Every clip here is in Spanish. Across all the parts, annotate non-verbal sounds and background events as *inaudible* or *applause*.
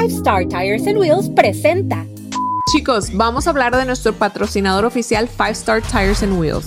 Five Star Tires and Wheels presenta. Chicos, vamos a hablar de nuestro patrocinador oficial Five Star Tires and Wheels.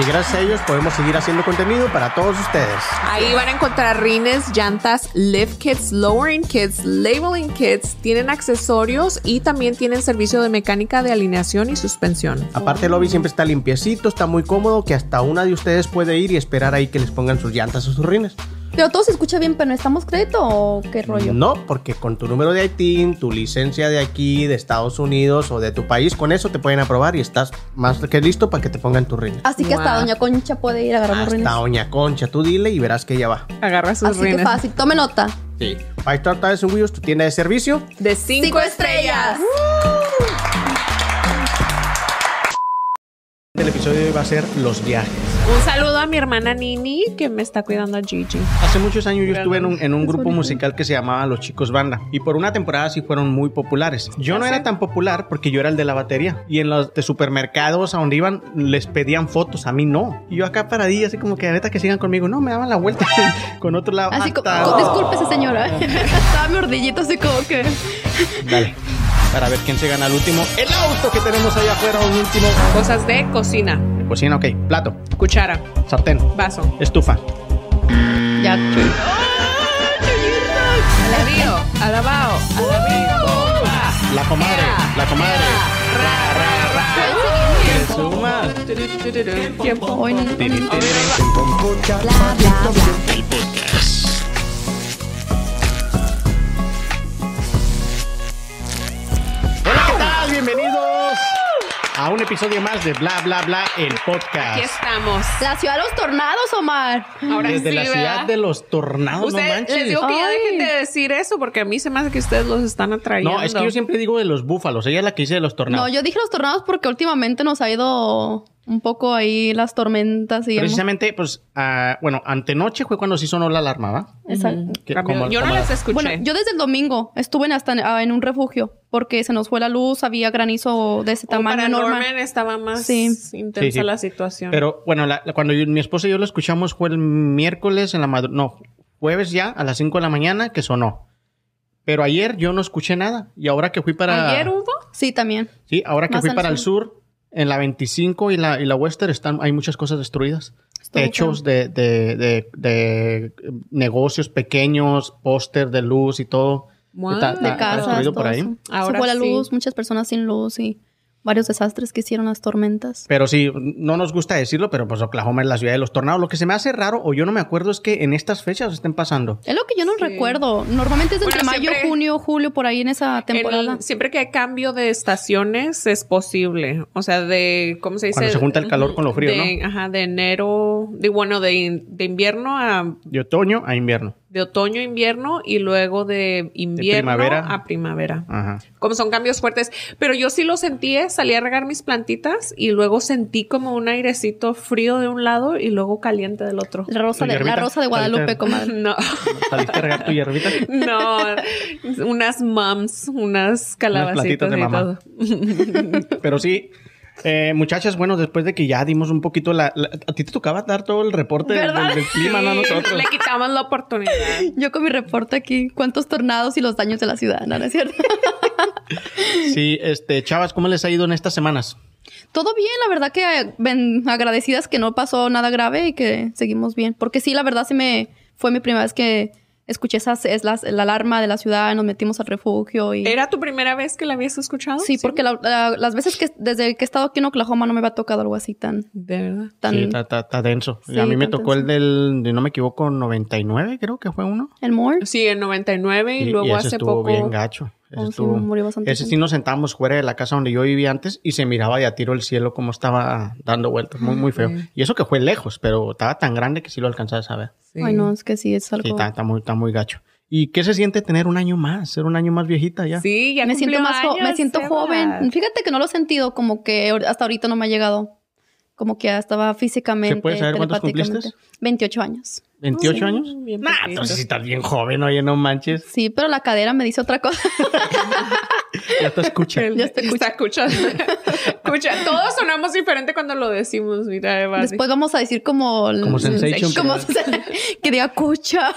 Y gracias a ellos podemos seguir haciendo contenido para todos ustedes. Ahí van a encontrar rines, llantas, lift kits, lowering kits, labeling kits, tienen accesorios y también tienen servicio de mecánica de alineación y suspensión. Aparte el lobby siempre está limpiecito, está muy cómodo, que hasta una de ustedes puede ir y esperar ahí que les pongan sus llantas o sus rines. Pero todo se escucha bien, pero ¿necesitamos crédito o qué rollo? No, porque con tu número de ITIN, tu licencia de aquí, de Estados Unidos o de tu país, con eso te pueden aprobar y estás más que listo para que te pongan tus rines. Así que hasta. Doña Concha puede ir a agarrar los Hasta rines. Doña Concha, tú dile y verás que ella va. Agarra sus Así que rines. fácil. Tome nota. Sí. Five Star Tires and Wheels, tu tienda de servicio. De cinco, Cinco estrellas. El episodio de hoy va a ser los viajes. Un saludo a mi hermana Nini que me está cuidando a Gigi. Hace muchos años yo estuve en un, en un Es grupo bonito. musical que se llamaba Los Chicos Banda y por una temporada sí fueron muy populares. Yo no era tan popular porque yo era el de la batería y en los de supermercados a donde iban les pedían fotos, a mí no. Y yo acá paradilla así como que ahorita que sigan conmigo, no, me daban la vuelta *laughs* con otro lado. Así como, co- discúlpese, señora. *laughs* Estaba mi ordillito así como que. Dale. Para ver quién se gana el último. El auto que tenemos allá afuera, un último. Cosas de cocina. Cocina, ok. Plato, Cuchara. sartén, Vaso. estufa. Ya. Alabío. Alabao. Alabío. La comadre, la comadre. Que suma. Tiempo. Hoy no- Tiri, tiri, tiri. Hola, a un episodio más de Bla Bla Bla, el Aquí podcast. estamos. La ciudad de los tornados, Omar. Ahora Desde sí, la ¿verdad? ciudad de los tornados, no Ustedes- manches. les digo que ya dejen de decir eso porque a mí se me hace que ustedes los están atrayendo. No, es que yo siempre digo de los búfalos. Ella es la que dice de los tornados. No, yo dije los tornados porque últimamente nos ha ido un poco ahí las tormentas y Precisamente, pues, ah, bueno, antenoche fue cuando se sonó la alarma, ¿va? Exacto. Que como- yo no las escuché. Bueno, yo desde el domingo estuve en hasta en, ah, en un refugio porque se nos fue la luz, había granizo de ese Como tamaño para normal. Norman estaba más Sí. intensa Sí, sí. la situación. Pero bueno, la- la- cuando yo- mi esposa y yo lo escuchamos fue el miércoles en la madrugada, no, jueves ya a las 5 de la mañana que sonó. Pero ayer yo no escuché nada. Y ahora que fui para... ¿Ayer hubo? Sí, también. Sí, ahora que Más fui para el sur, en la 25 y la, y la Western están, hay muchas cosas destruidas. Techos de, de, de, de negocios pequeños, póster de luz y todo. Wow. Está- De está casas, destruido por ahí. Ahora se fue la sí. luz, muchas personas sin luz y varios desastres que hicieron las tormentas. Pero sí, no nos gusta decirlo, pero pues Oklahoma es la ciudad de los tornados. Lo que se me hace raro, o yo no me acuerdo, es que en estas fechas estén pasando. Es lo que yo no Sí. recuerdo. Normalmente es entre Bueno, mayo, siempre- junio, julio, por ahí en esa temporada. Siempre que hay cambio de estaciones es posible. O sea, de, ¿cómo se dice? Cuando se junta el calor con lo frío, De- Ajá, de enero, de bueno, de invierno a, De otoño a invierno. De otoño a invierno y luego de invierno primavera. a primavera. Ajá. Como son cambios fuertes. Pero yo sí lo sentí, eh, salí a regar mis plantitas y luego sentí como un airecito frío de un lado y luego caliente del otro. La rosa, de, la rosa de Guadalupe, comadre. *laughs* No, ¿Saliste a regar tu hierbita? *laughs* no, unas mums, unas plantitas calabacitas de y mamá. todo. *laughs* Pero sí, eh, muchachas, bueno, después de que ya dimos un poquito la... la- a ti te tocaba dar todo el reporte del, clima, no a nosotros. Le quitamos la oportunidad. *laughs* Yo con mi reporte aquí, cuántos tornados y los daños de la ciudad, ¿no, ¿No es cierto? *laughs* Sí, este, chavas, ¿cómo les ha ido en estas semanas? Todo bien, la verdad que eh, ven, agradecidas que no pasó nada grave y que seguimos bien. Porque sí, la verdad sí me fue mi primera vez que escuché esas, es la, la alarma de la ciudad, nos metimos al refugio y... ¿Era tu primera vez que la habías escuchado? Sí, porque la- la- las veces que desde que he estado aquí en Oklahoma no me había tocado algo así tan... De verdad. tan Sí, está, está- está denso. Y Sí, a mí me tocó el del, de, no me equivoco, 99, creo que fue uno. ¿El Moore? Sí, en 99 y, luego hace estuvo poco. bien gacho. Ese, Oh, sí, estuvo- murió bastante ese sí nos sentábamos fuera de la casa donde yo vivía antes y se miraba de a tiro el cielo como estaba dando vueltas. Muy, muy feo. Y eso que fue lejos, pero estaba tan grande que sí lo alcanzabas a ver. Sí. Ay, no, es que sí, es algo... Sí, está, está muy, está muy gacho. ¿Y qué se siente tener un año más? Ser un año más viejita ya. Sí, ya me siento más jo- me años, siento Sebas. joven. Fíjate que no lo he sentido como que hasta ahorita no me ha llegado. Como que ya estaba físicamente. ¿Se puede saber cuántos telepáticamente. cumpliste? 28 años. ¿28 Sí, años? bien Nah, entonces si estás bien joven, oye, no manches. Sí, pero la cadera me dice otra cosa. *laughs* Ya te escucha. Ya te está escuchando. *laughs* Escucha, todos sonamos diferente cuando lo decimos, mira, Eva. Después vamos a decir como... Como sensation, Como pero- *laughs* que diga cucha.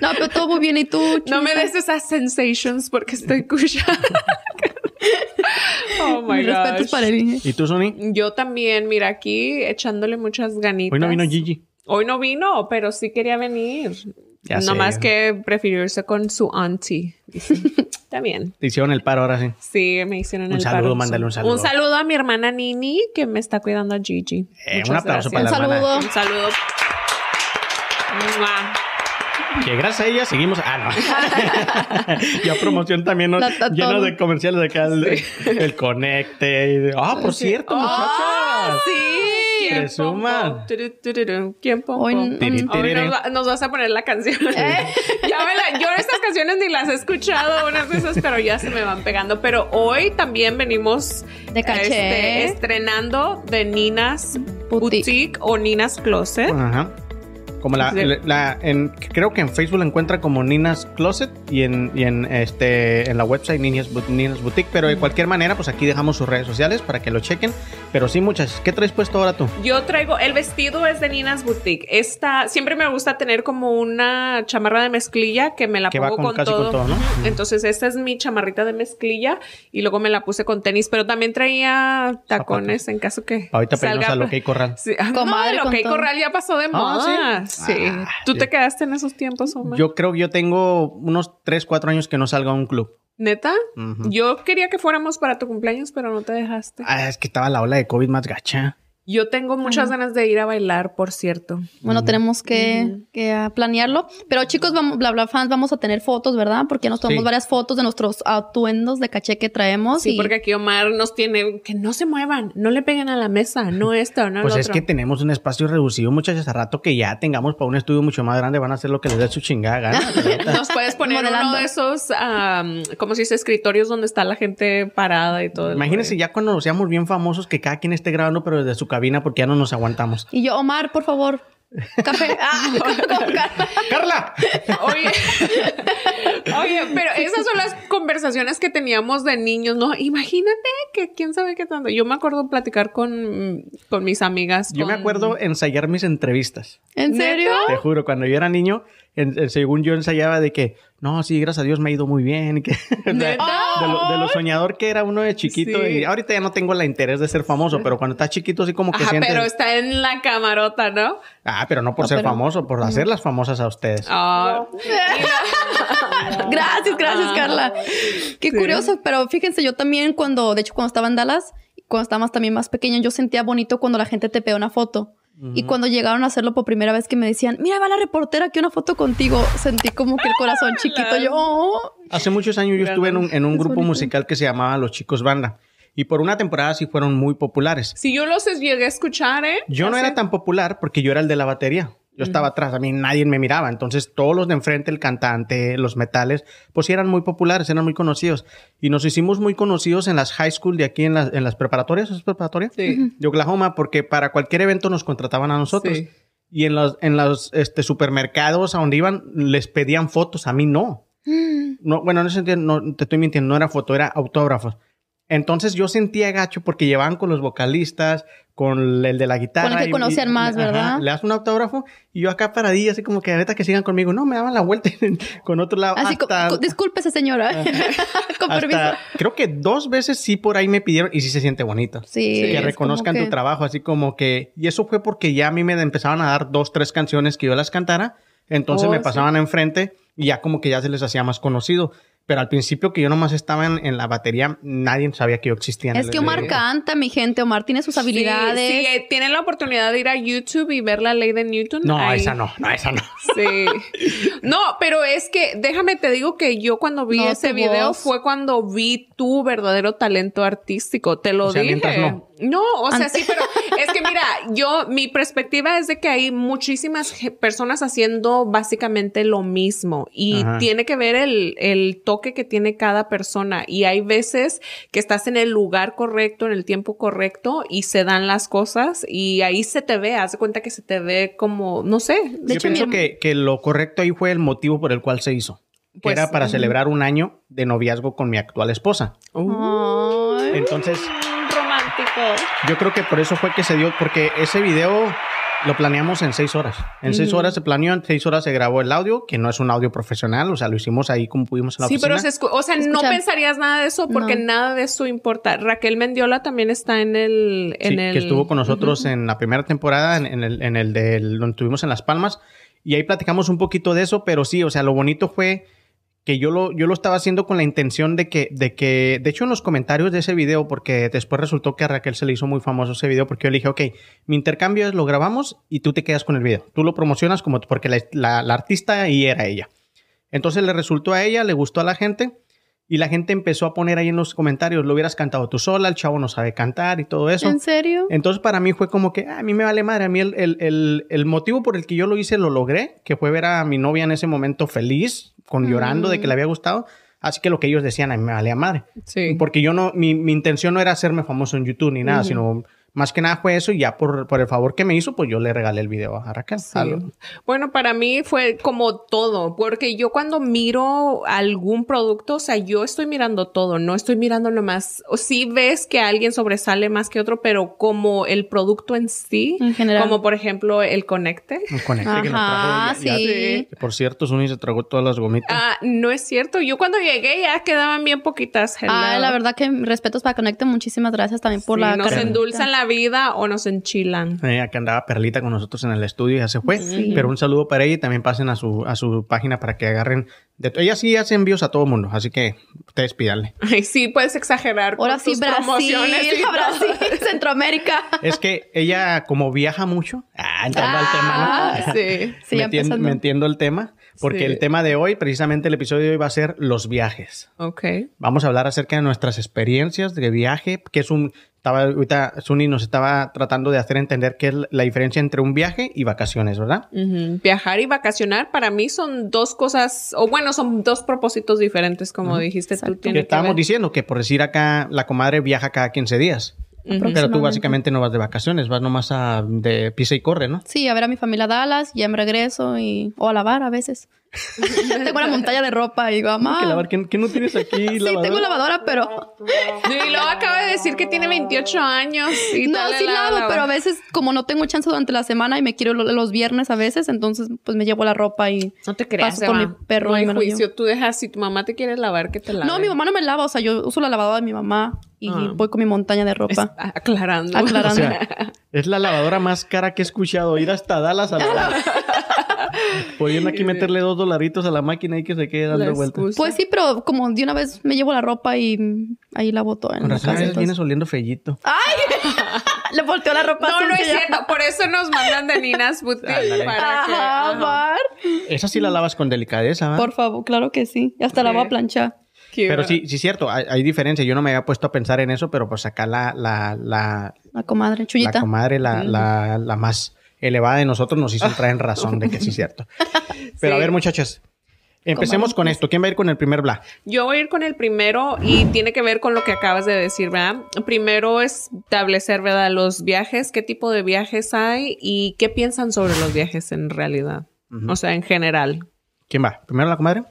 no, pero todo muy bien. ¿Y tú? No me des esas sensations porque estoy escuchando. Oh *laughs* my respetos gosh. para él. ¿Y tú, Sony? Yo también, mira, aquí echándole muchas ganitas. Hoy no vino Gigi. Hoy no vino, pero sí quería venir. Ya sé. Nomás que prefirió irse con su auntie. *laughs* bien. Te hicieron el paro ahora sí. Sí, me hicieron Un el saludo, paro. mándale un saludo. Un saludo a mi hermana Nini que me está cuidando a Gigi. Eh, Muchas un aplauso gracias. para Un la hermana. saludo. Un saludo. Que gracias a ella seguimos. Ah, no. *laughs* ya promoción también ¿no? Lleno de comerciales de acá. El, el conecte. y de- Ah, por cierto, ¡Ah, muchachas. sí! ¿Quién Presuman. pompo? Tururururu. ¿Quién pompo? Hoy- nos, va- nos vas a poner la canción. *laughs* ya me la- yo estas canciones ni las he escuchado, unas de esas, pero ya se me van pegando. Pero hoy también venimos De caché. este, estrenando de Nina's Boutique. Boutique, o Nina's Closet. Ajá. Como la, Sí. la- en, creo que en Facebook la encuentra como Nina's Closet y en, y en este en la website Nina's, Nina's Boutique, pero de cualquier manera, pues aquí dejamos sus redes sociales para que lo chequen. Pero sí, muchas. ¿Qué traes puesto ahora tú? Yo traigo, el vestido es de Nina's Boutique. Esta, siempre me gusta tener como una chamarra de mezclilla que me la Que va pongo con- con, casi con todo. todo, ¿no? Entonces, esta es mi chamarrita de mezclilla y luego me la puse con tenis, pero también traía tacones en caso que. Ahorita salga pedimos a lo que hay corral. Sí. Ah, Comadre no, lo que hay todo. corral ya pasó de moda. ¿sí? Sí. Ah, ¿Tú sí. te quedaste en esos tiempos, Omar? Yo creo que yo tengo unos 3, 4 años que no salgo a un club. ¿Neta? Yo quería que fuéramos para tu cumpleaños, pero no te dejaste. Ah, es que estaba la ola de COVID más gacha. Yo tengo muchas ganas de ir a bailar, por cierto. Bueno, tenemos que, que, planearlo. Pero chicos, vamos, bla bla fans, vamos a tener fotos, ¿verdad? Porque nos tomamos Sí. varias fotos de nuestros atuendos de caché que traemos. Sí, y porque aquí Omar nos tiene que no se muevan, no le peguen a la mesa, no esto, no Pues lo es otro. que tenemos un espacio reducido, muchachos. A rato que ya tengamos para un estudio mucho más grande, van a hacer lo que les dé su chingada gana. *laughs* Nos puedes poner Modelando. uno de esos, am, como se dice, escritorios donde está la gente parada y todo. Imagínense ya cuando seamos bien famosos que cada quien esté grabando, pero desde su cabina porque ya no nos aguantamos. Y yo, Omar, por favor, café. *laughs* Ah, *laughs* con Carla. ¡Carla! Oye, oye, pero esas son las conversaciones que teníamos de niños, ¿no? Imagínate que quién sabe qué tanto. Yo me acuerdo platicar con, con mis amigas. Yo me acuerdo ensayar mis entrevistas. ¿En serio? Te juro, cuando yo era niño, en- en- según yo ensayaba de que, no, sí, gracias a Dios me ha ido muy bien. y que- *laughs* de, lo, de lo soñador que era uno de chiquito. Sí. Y ahorita ya no tengo la interés de ser famoso, pero cuando estás chiquito, así como que Ajá, sientes. pero está en la camarota, ¿no? Ah, pero no por No, ser pero- famoso, por hacerlas famosas a ustedes. Ah, *laughs* Gracias, gracias, Ah. Carla. Qué Sí. curioso, pero fíjense, yo también cuando, de hecho, cuando estaba en Dallas, cuando estaba más, también más pequeña, yo sentía bonito cuando la gente te pega una foto. Y cuando llegaron a hacerlo por primera vez que me decían, mira, va la reportera aquí una foto contigo, sentí como que el corazón *laughs* chiquito, yo, oh. Hace muchos años yo estuve en un, en un Es grupo bonito. musical que se llamaba Los Chicos Banda. Y por una temporada sí fueron muy populares. Si yo los llegué a escuchar, ¿eh? Yo no era tan popular porque yo era el de la batería. Yo estaba atrás, a mí nadie me miraba. Entonces todos los de enfrente, el cantante, los metales, pues eran muy populares, eran muy conocidos. Y nos hicimos muy conocidos en las high school de aquí en, las- en las preparatorias, ¿es preparatoria? Sí. De Oklahoma, porque para cualquier evento nos contrataban a nosotros. Sí. Y en los, en los este, supermercados a donde iban, les pedían fotos, a mí no. No, bueno, en ese sentido, no, te estoy mintiendo, no era foto, era autógrafos. Entonces yo sentía gacho porque llevaban con los vocalistas, con el de la guitarra. Con el que y- conocían y- más, ajá, ¿verdad? le das un autógrafo y yo acá paradilla, así como que ahorita que sigan conmigo. No, me daban la vuelta con otro lado. Así, hasta, co- discúlpese, señora. *laughs* Con permiso. hasta- creo que dos veces sí por ahí me pidieron y sí se siente bonito. Sí. que reconozcan tu trabajo, así como que... Y eso fue porque ya a mí me empezaban a dar dos, tres canciones que yo las cantara. Entonces Oh, me sí. pasaban enfrente y ya como que ya se les hacía más conocido. Pero al principio que yo nomás estaba en, en la batería, nadie sabía que yo existía. en Es el- que Omar canta, mi gente. Omar tiene sus habilidades. Sí, sí, eh, tienen la oportunidad de ir a YouTube y ver la ley de Newton. No, Ahí. esa no, no, esa no. Sí. *laughs* No, pero es que déjame te digo que yo cuando vi No, ese video voz. fue cuando vi tu verdadero talento artístico. Te lo O sea, dije. mientras no. No, o sea, sí, pero es que mira, *laughs* yo, mi perspectiva es de que hay muchísimas personas haciendo básicamente lo mismo y Ajá. tiene que ver el, el toque que tiene cada persona y hay veces que estás en el lugar correcto, en el tiempo correcto y se dan las cosas y ahí se te ve, haz de cuenta que se te ve como, no sé, De Yo hecho, pienso que, que lo correcto ahí fue el motivo por el cual se hizo. Que Pues, era para celebrar un año de noviazgo con mi actual esposa. Entonces, Yo creo que por eso fue que se dio, porque ese video lo planeamos en seis horas. En seis Ujú. horas se planeó, en seis horas se grabó el audio, que no es un audio profesional, o sea, lo hicimos ahí como pudimos en la Sí, pero oficina. se escu- o sea, no pensarías nada de eso porque No. nada de eso importa. Raquel Mendiola también está en el, en Sí, el que estuvo con nosotros Ujú. en la primera temporada, en, en el, en el de donde estuvimos en Las Palmas, y ahí platicamos un poquito de eso, pero sí, o sea, lo bonito fue que yo lo, yo lo estaba haciendo con la intención de que, de que, de hecho, en los comentarios de ese video, porque después resultó que a Raquel se le hizo muy famoso ese video, porque yo le dije, ok, mi intercambio es lo grabamos y tú te quedas con el video. Tú lo promocionas como, porque la, la- la artista ahí era ella. Entonces le resultó a ella, le gustó a la gente. Y la gente empezó a poner ahí en los comentarios, lo hubieras cantado tú sola, el chavo no sabe cantar y todo eso. ¿En serio? Entonces para mí fue como que "Ah, a mí me vale madre. A mí el, el- el- el motivo por el que yo lo hice lo logré, que fue ver a mi novia en ese momento feliz, con llorando de que le había gustado. Así que lo que ellos decían a mí me valía madre. Sí. Porque yo no, mi, mi intención no era hacerme famoso en YouTube ni nada, sino más que nada fue eso y ya por, por el favor que me hizo, pues yo le regalé el video a Raquel. Sí. Bueno, para mí fue como todo, porque yo cuando miro algún producto, o sea, yo estoy mirando todo, no estoy mirando nomás, o sí ves que alguien sobresale más que otro, pero como el producto en sí, En general. como por ejemplo el conecte. Un conecte que nos Ajá, trajo. ya- ya- sí. que por cierto, Suni se tragó todas las gomitas. Ah, no es cierto, yo cuando llegué ya quedaban bien poquitas. Ah, la verdad que respetos para Conecte. Muchísimas gracias también por Sí, la nos endulzan la vida o nos enchilan. Eh, acá andaba Perlita con nosotros en el estudio y ya se fue. Sí. Pero un saludo para ella y también pasen a su, a su página para que agarren. De ella sí hace envíos a todo mundo, así que ustedes pídanle. *laughs* Ay, sí, puedes exagerar. con Ahora sí, tus Brasil, promociones y. *laughs* Brasil, *laughs* Centroamérica. Es que ella, como viaja mucho, ah, entrando al tema, ¿no? Ah, sí. Sí, me, ya entiendo, empezando. me entiendo el tema, porque Sí. el tema de hoy, precisamente el episodio de hoy va a ser los viajes. Ok. Vamos a hablar acerca de nuestras experiencias de viaje, que es un... Estaba, ahorita Suni nos estaba tratando de hacer entender qué es la diferencia entre un viaje y vacaciones, ¿verdad? Viajar y vacacionar para mí son dos cosas, o bueno, son dos propósitos diferentes, como dijiste tú. Exacto. que estábamos ver. diciendo que por decir acá, la comadre viaja cada 15 días. Pero tú básicamente no vas de vacaciones, vas nomás a de pisa y corre, ¿no? Sí, a ver a mi familia a Dallas, ya me regreso y... O a lavar a veces. *laughs* tengo una montaña de ropa y digo, mamá... Lavar, ¿qué, qué no tienes aquí? *laughs* Sí, lavadora? tengo lavadora, pero... Y luego acaba de decir que tiene 28 años. Y No, dale sí la- lavo, la- pero a veces como no tengo chance durante la semana y me quiero lo- los viernes a veces, entonces pues me llevo la ropa y... No te creas, Paso Emma. mi perro No y hay me lo llevo. juicio. Tú dejas, si tu mamá te quiere lavar, que te lave. No, mi mamá no me lava, o sea, yo uso la lavadora de mi mamá y Ah. voy con mi montaña de Es- ropa. aclarando. Aclarando. O sea, es la lavadora más cara que he escuchado. Ir hasta Dallas a *laughs* lavar. *laughs* Pudiendo aquí meterle dos dolaritos a la máquina y que se quede dando La vueltas. Pues sí, pero como de una vez me llevo la ropa y ahí la boto en Con la razón, vienes oliendo fellito. *laughs* Le volteó la ropa No, no es cierto. Por eso nos mandan de Nina's Boutique. Ándale. para que- Ajá. Esa sí la lavas con delicadeza, ¿va? Por favor, claro que sí. Y hasta la voy a planchar. Qué Pero bueno. sí, sí es cierto, hay, hay diferencia. Yo no me había puesto a pensar en eso, pero pues acá la, la, la, La comadre, la chullita. comadre, la, la, la más elevada de nosotros, nos hizo *laughs* entrar en razón de que sí es cierto. Pero a ver, muchachas, empecemos con esto. ¿Quién va a ir con el primer bla? Yo voy a ir con el primero y tiene que ver con lo que acabas de decir, ¿verdad? Primero es establecer, ¿verdad? Los viajes, qué tipo de viajes hay y qué piensan sobre los viajes en realidad. O sea, en general. ¿Quién va? ¿Primero la comadre?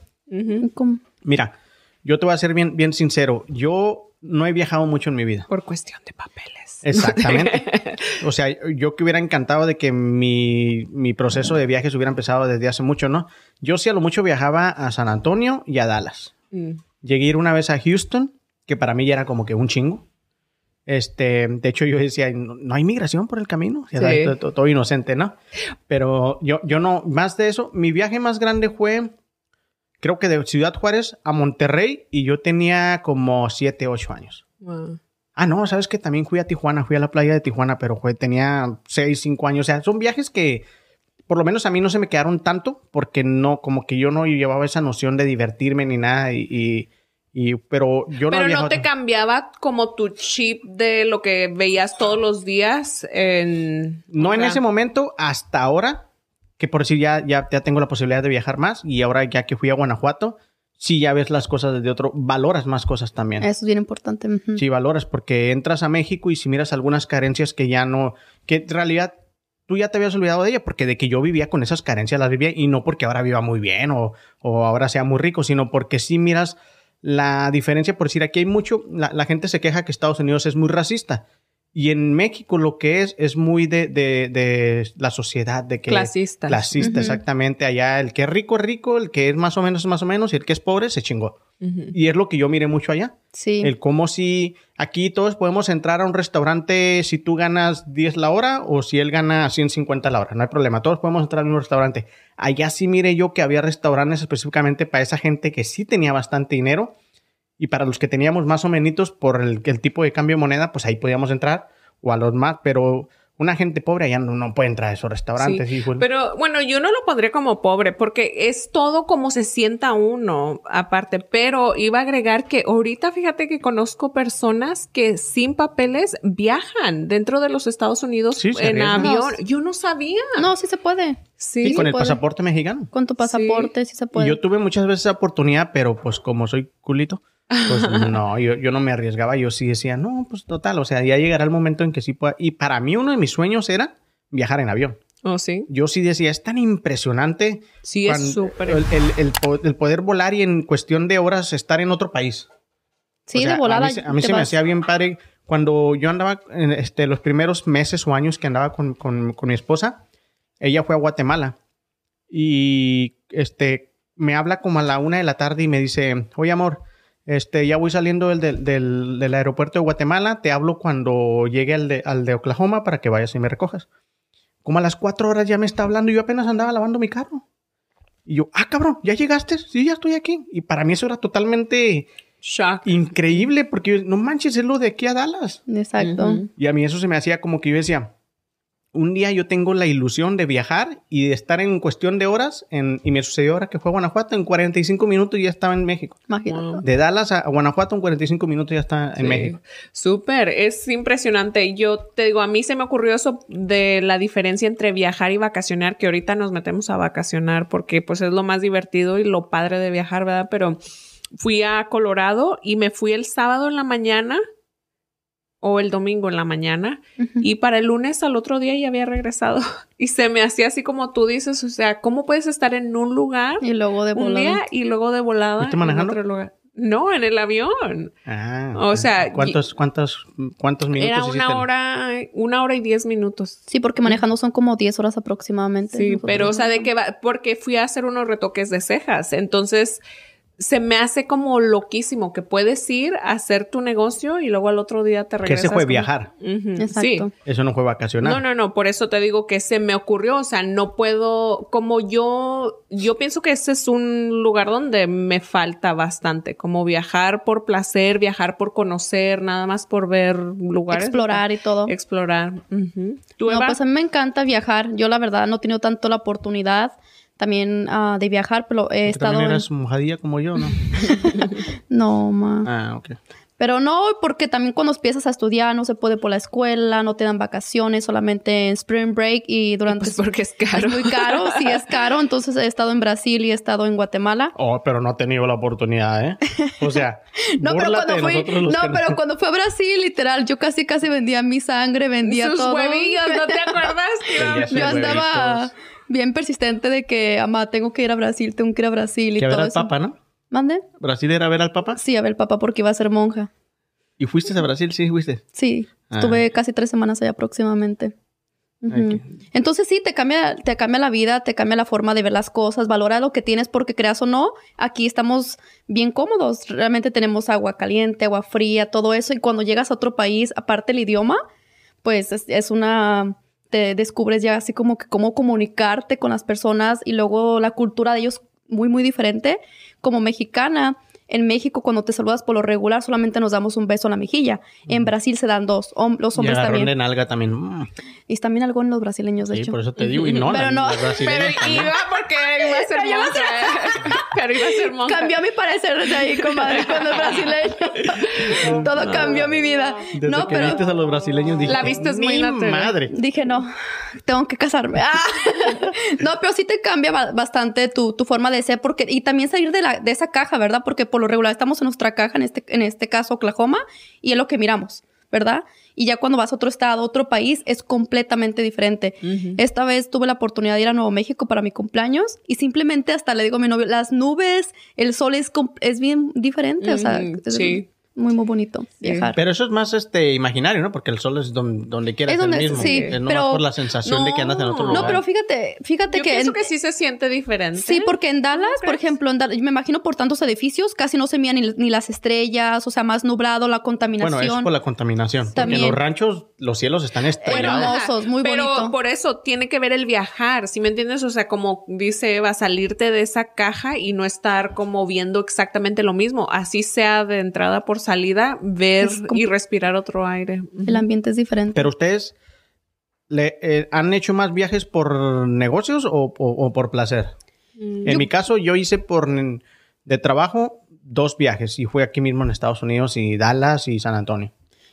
Mira, yo te voy a ser bien, bien sincero. Yo no he viajado mucho en mi vida. Por cuestión de papeles. Exactamente. *laughs* O sea, yo que hubiera encantado de que mi, mi proceso de viajes hubiera empezado desde hace mucho, ¿no? Yo sí a lo mucho viajaba a San Antonio y a Dallas. Mm. Llegué a ir una vez a Houston, que para mí ya era como que un chingo. Este, de hecho, yo decía, no, no hay migración por el camino. Sí. todo, todo- todo inocente, ¿no? Pero yo, yo no, más de eso, mi viaje más grande fue, creo que de Ciudad Juárez a Monterrey y yo tenía como 7, 8 años. Wow. Ah, no, sabes que también fui a Tijuana, fui a la playa de Tijuana, pero fue, tenía 6, 5 años. O sea, son viajes que por lo menos a mí no se me quedaron tanto porque no, como que yo no llevaba esa noción de divertirme ni nada y, y, Y, pero yo no Pero no te cambiaba como tu chip de lo que veías todos los días en... No en ese momento, hasta ahora, que por decir ya, ya, ya tengo la posibilidad de viajar más y ahora ya que fui a Guanajuato, sí ya ves las cosas desde otro, valoras más cosas también. Eso es bien importante. ujú. Sí, valoras porque entras a México y si miras algunas carencias que ya no, que en realidad tú ya te habías olvidado de ella porque de que yo vivía con esas carencias las vivía y no porque ahora viva muy bien o, o ahora sea muy rico, sino porque sí miras la diferencia, por decir, aquí hay mucho, la, la gente se queja que Estados Unidos es muy racista. Y en México lo que es es muy de, de, de la sociedad, de que... Clasista. Clasista, exactamente. Allá el que es rico es rico, el que es más o menos es más o menos y el que es pobre se chingó. Y es lo que yo miré mucho allá. Sí. El cómo si aquí todos podemos entrar a un restaurante si tú ganas 10 la hora o si él gana 150 la hora. No hay problema. Todos podemos entrar a un restaurante. Allá sí miré yo que había restaurantes específicamente para esa gente que sí tenía bastante dinero. Y para los que teníamos más o menos por el, el tipo de cambio de moneda, pues ahí podíamos entrar. O a los más. Pero una gente pobre allá no, no puede entrar a esos restaurantes. Sí, hijo. Pero bueno, yo no lo pondré como pobre porque es todo como se sienta uno aparte, pero iba a agregar que ahorita fíjate que conozco personas que sin papeles viajan dentro de los Estados Unidos Sí, en avión. No, Yo no sabía. No, sí se puede. Sí. Y con el puede. pasaporte mexicano. Con tu pasaporte sí, se puede. Y yo tuve muchas veces esa oportunidad, pero pues como soy culito, pues *laughs* no, yo, yo no me arriesgaba. Yo sí decía, no, pues total, o sea, ya llegará el momento en que sí pueda. Y para mí uno de mis sueños era viajar en avión. Oh, sí. Yo sí decía, es tan impresionante Sí, es súper. el, el- el po- el poder volar y en cuestión de horas estar en otro país. sí, O sea, de volada. A mí, a mí se me hacía bien padre. Cuando yo andaba, en este, los primeros meses o años que andaba con, con- con mi esposa, ella fue a Guatemala. Y este, me habla como a la una de la tarde y me dice, oye amor, este, ya voy saliendo del, del, del- del aeropuerto de Guatemala, te hablo cuando llegue al de, al de Oklahoma para que vayas y me recojas. Como a las cuatro horas ya me está hablando y yo apenas andaba lavando mi carro. Y yo, ah, cabrón, ¿ya llegaste? Sí, ya estoy aquí. Y para mí eso era totalmente Shock. increíble porque yo, no manches, es lo de aquí a Dallas. Exacto. Y a mí eso se me hacía como que yo decía, un día yo tengo la ilusión de viajar y de estar en cuestión de horas, en, y me sucedió ahora que fue a Guanajuato, en 45 minutos ya estaba en México. Imagínate. De Dallas a Guanajuato en 45 minutos ya está en Sí. México. Súper, es impresionante. Yo te digo, a mí se me ocurrió eso de la diferencia entre viajar y vacacionar, que ahorita nos metemos a vacacionar porque pues es lo más divertido y lo padre de viajar, ¿verdad? Pero fui a Colorado y me fui el sábado en la mañana o el domingo en la mañana y para el lunes al otro día ya había regresado *laughs* y se me hacía así como tú dices, o sea, ¿cómo puedes estar en un lugar Y luego de un volada. día y luego de volada ¿Fuiste en manejando? otro lugar? No, en el avión. Ah, O sea, ¿cuántos, cuántos, cuántos minutos Era hiciste? una hora, una hora y diez minutos. Sí, porque manejando son como 10 horas aproximadamente. Sí, pero o sea, de que va, porque fui a hacer unos retoques de cejas. Entonces, se me hace como loquísimo que puedes ir a hacer tu negocio y luego al otro día te Que regresas. ese fue como- viajar. Exacto. Sí. Eso no fue vacacionar. No, no, no, por eso te digo que se me ocurrió, o sea, no puedo, como yo, yo pienso que ese es un lugar donde me falta bastante, como viajar por placer, viajar por conocer, nada más por ver lugares. Explorar y todo. Explorar. Ujú. ¿Tú, No, Eva? pues a mí me encanta viajar. Yo la verdad no he tenido tanto la oportunidad también ah, de viajar, pero he estado... también en- eras mojadilla como yo, ¿no? *laughs* No, ma. ah, ok. Pero no, porque también cuando empiezas a estudiar no se puede por la escuela, no te dan vacaciones, solamente en spring break y durante... Pues porque es caro. Es muy caro, *laughs* sí es caro. Entonces he estado en Brasil y he estado en Guatemala. Oh, pero no he tenido la oportunidad, ¿eh? O sea, *laughs* No, pero cuando fui, no, que pero cuando fui a Brasil, literal, yo casi casi vendía mi sangre, vendía Sus todo. huevillos, ¿no te acuerdas? sus Yo andaba huevitos. Bien persistente de que, mamá, tengo que ir a Brasil, tengo que ir a Brasil y Que a ver todo al. Papa, ¿no? ¿Mande? ¿Brasil era a ver al Papa? Sí, a ver, papá, porque iba a ser monja. ¿Y fuiste a Brasil? Sí, fuiste. Sí, Ah. estuve casi tres semanas allá aproximadamente. Entonces sí, te cambia, te cambia la vida, te cambia la forma de ver las cosas, valora lo que tienes porque creas o no, aquí estamos bien cómodos, realmente tenemos agua caliente, agua fría, todo eso, y cuando llegas a otro país, aparte el idioma, pues es, es una, te descubres ya así como que cómo comunicarte con las personas y luego la cultura de ellos muy, muy diferente. Como mexicana, en México cuando te saludas por lo regular solamente nos damos un beso en la mejilla. En Brasil se dan dos, hom- los Y hombres agarrón también. de nalga también. Mm, Y también algo en los brasileños, de sí, hecho. por eso te digo. Y no, Pero la- no. Pero iba porque iba a ser Pero iba a monja. Pero iba a ser monja. Cambió mi parecer desde ahí, comadre, cuando el brasileño. *laughs* Todo cambió mi vida. Desde no, que pero viste a los brasileños dije, La viste es muy madre. dije, no, tengo que casarme. Ah. *laughs* no, pero sí te cambia ba- bastante tu, tu forma de ser porque y también salir de, la, de esa caja, ¿verdad? Porque por lo regular estamos en nuestra caja, en este, en este caso Oklahoma, y es lo que miramos, ¿verdad? Y ya cuando vas a otro estado, a otro país, es completamente diferente. Esta vez tuve la oportunidad de ir a Nuevo México para mi cumpleaños y simplemente hasta le digo a mi novio, las nubes, el sol es, es bien diferente, o sea, sí. Muy, muy bonito viajar. Pero eso es más este imaginario, ¿no? Porque el sol es don- donde quiera Es es el donde- mismo. sí, es no pero- por la sensación de que andas en otro No, lugar. no, pero fíjate, fíjate Yo que... pienso en- que sí se siente diferente. Sí, porque en Dallas, por crees? ejemplo, en Dallas, me imagino por tantos edificios, casi no se mían ni, ni las estrellas, o sea, más nublado, la contaminación. Bueno, es por la contaminación. También. Porque en los ranchos los cielos están estrellados. Hermosos, muy Pero bonito. por eso tiene que ver el viajar, ¿sí me entiendes? O sea, como dice Eva, salirte de esa caja y no estar como viendo exactamente lo mismo. Así sea de entrada por salida, ver como- y respirar otro aire. El ambiente es diferente. Pero ustedes le, eh, han hecho más viajes por negocios o, o- o por placer. Mm. En mi caso, yo hice por de trabajo dos viajes y fue aquí mismo en Estados Unidos y Dallas y San Antonio.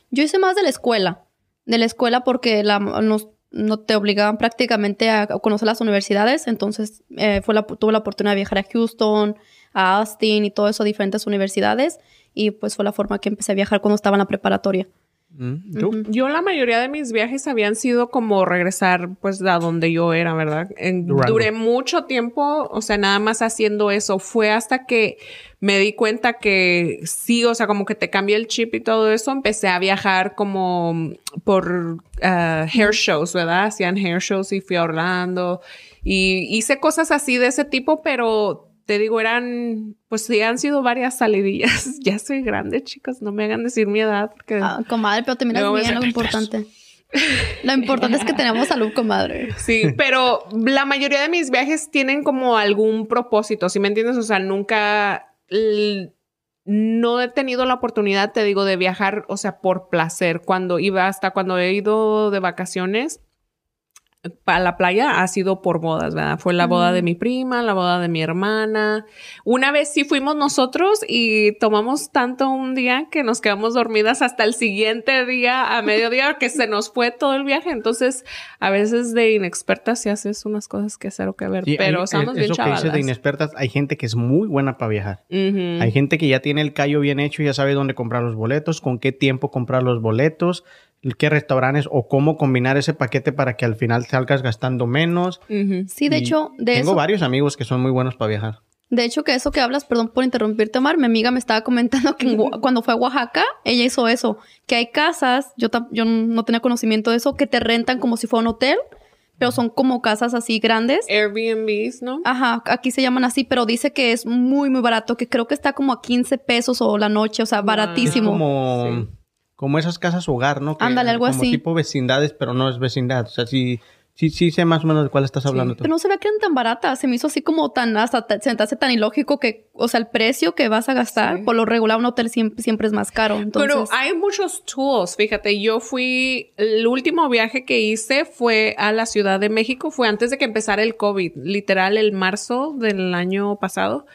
Yo hice más de la escuela. De la escuela porque la, nos, no te obligaban prácticamente a conocer las universidades. Entonces eh, fue la, tuve la oportunidad de viajar a Houston, a Austin y todo eso, diferentes universidades. Y pues fue la forma que empecé a viajar cuando estaba en la preparatoria. Mm. Yo la mayoría de mis viajes habían sido como regresar pues a donde yo era, ¿verdad? En- duré mucho tiempo, o sea, nada más haciendo eso. Fue hasta que me di cuenta que sí, o sea, como que te cambió el chip y todo eso. Empecé a viajar como por ah, hair shows, ¿verdad? Hacían hair shows y fui a Orlando y hice cosas así de ese tipo, pero te digo, eran, pues sí, han sido varias salidillas. *laughs* ya soy grande, chicos, no me hagan decir mi edad porque... Ah, comadre, pero te miras bien, lo importante. *laughs* Lo importante es que tenemos salud, comadre. Sí, pero la mayoría de mis viajes tienen como algún propósito, ¿sí me entiendes? O sea, nunca no he tenido la oportunidad, te digo, de viajar, o sea, por placer. Cuando iba hasta cuando he ido de vacaciones a la playa ha sido por bodas, ¿verdad? Fue la boda de mi prima, la boda de mi hermana. Una vez sí fuimos nosotros y tomamos tanto un día que nos quedamos dormidas hasta el siguiente día a mediodía que se nos fue todo el viaje. Entonces, a veces de inexpertas sí haces unas cosas que cero que ver, Sí, pero hay- estamos eh, bien eso que dices de inexpertas, hay gente que es muy buena para viajar. Hay gente que ya tiene el callo bien hecho, ya sabe dónde comprar los boletos, con qué tiempo comprar los boletos, qué restaurantes o cómo combinar ese paquete para que al final salgas gastando menos. Ujú. Sí, de Y hecho, de Tengo eso, varios amigos que son muy buenos para viajar. de hecho que eso que hablas, perdón por interrumpirte, Omar, mi amiga me estaba comentando que cuando fue a Oaxaca, ella hizo eso, que hay casas, yo, yo no tenía conocimiento de eso, que te rentan como si fuera un hotel, pero son como casas así grandes. Airbnbs, ¿no? Ajá, aquí se llaman así, pero dice que es muy, muy barato, que creo que está como a 15 pesos o la noche, o sea, Es baratísimo. como, Sí. Como esas casas hogar, ¿no? Que- Ándale, algo como así. tipo vecindades, pero no es vecindad. O sea, sí, sí, sí sé más o menos de cuál estás hablando tú. Pero no se ve que eran tan baratas. Se me hizo así como tan, hasta se me hace tan ilógico que, o sea, el precio que vas a gastar, Sí. por lo regular un hotel siempre, siempre es más caro. Entonces, Pero hay muchos tools, fíjate, yo fui, el último viaje que hice fue a la Ciudad de México, fue antes de que empezara el COVID, literal el marzo del año pasado.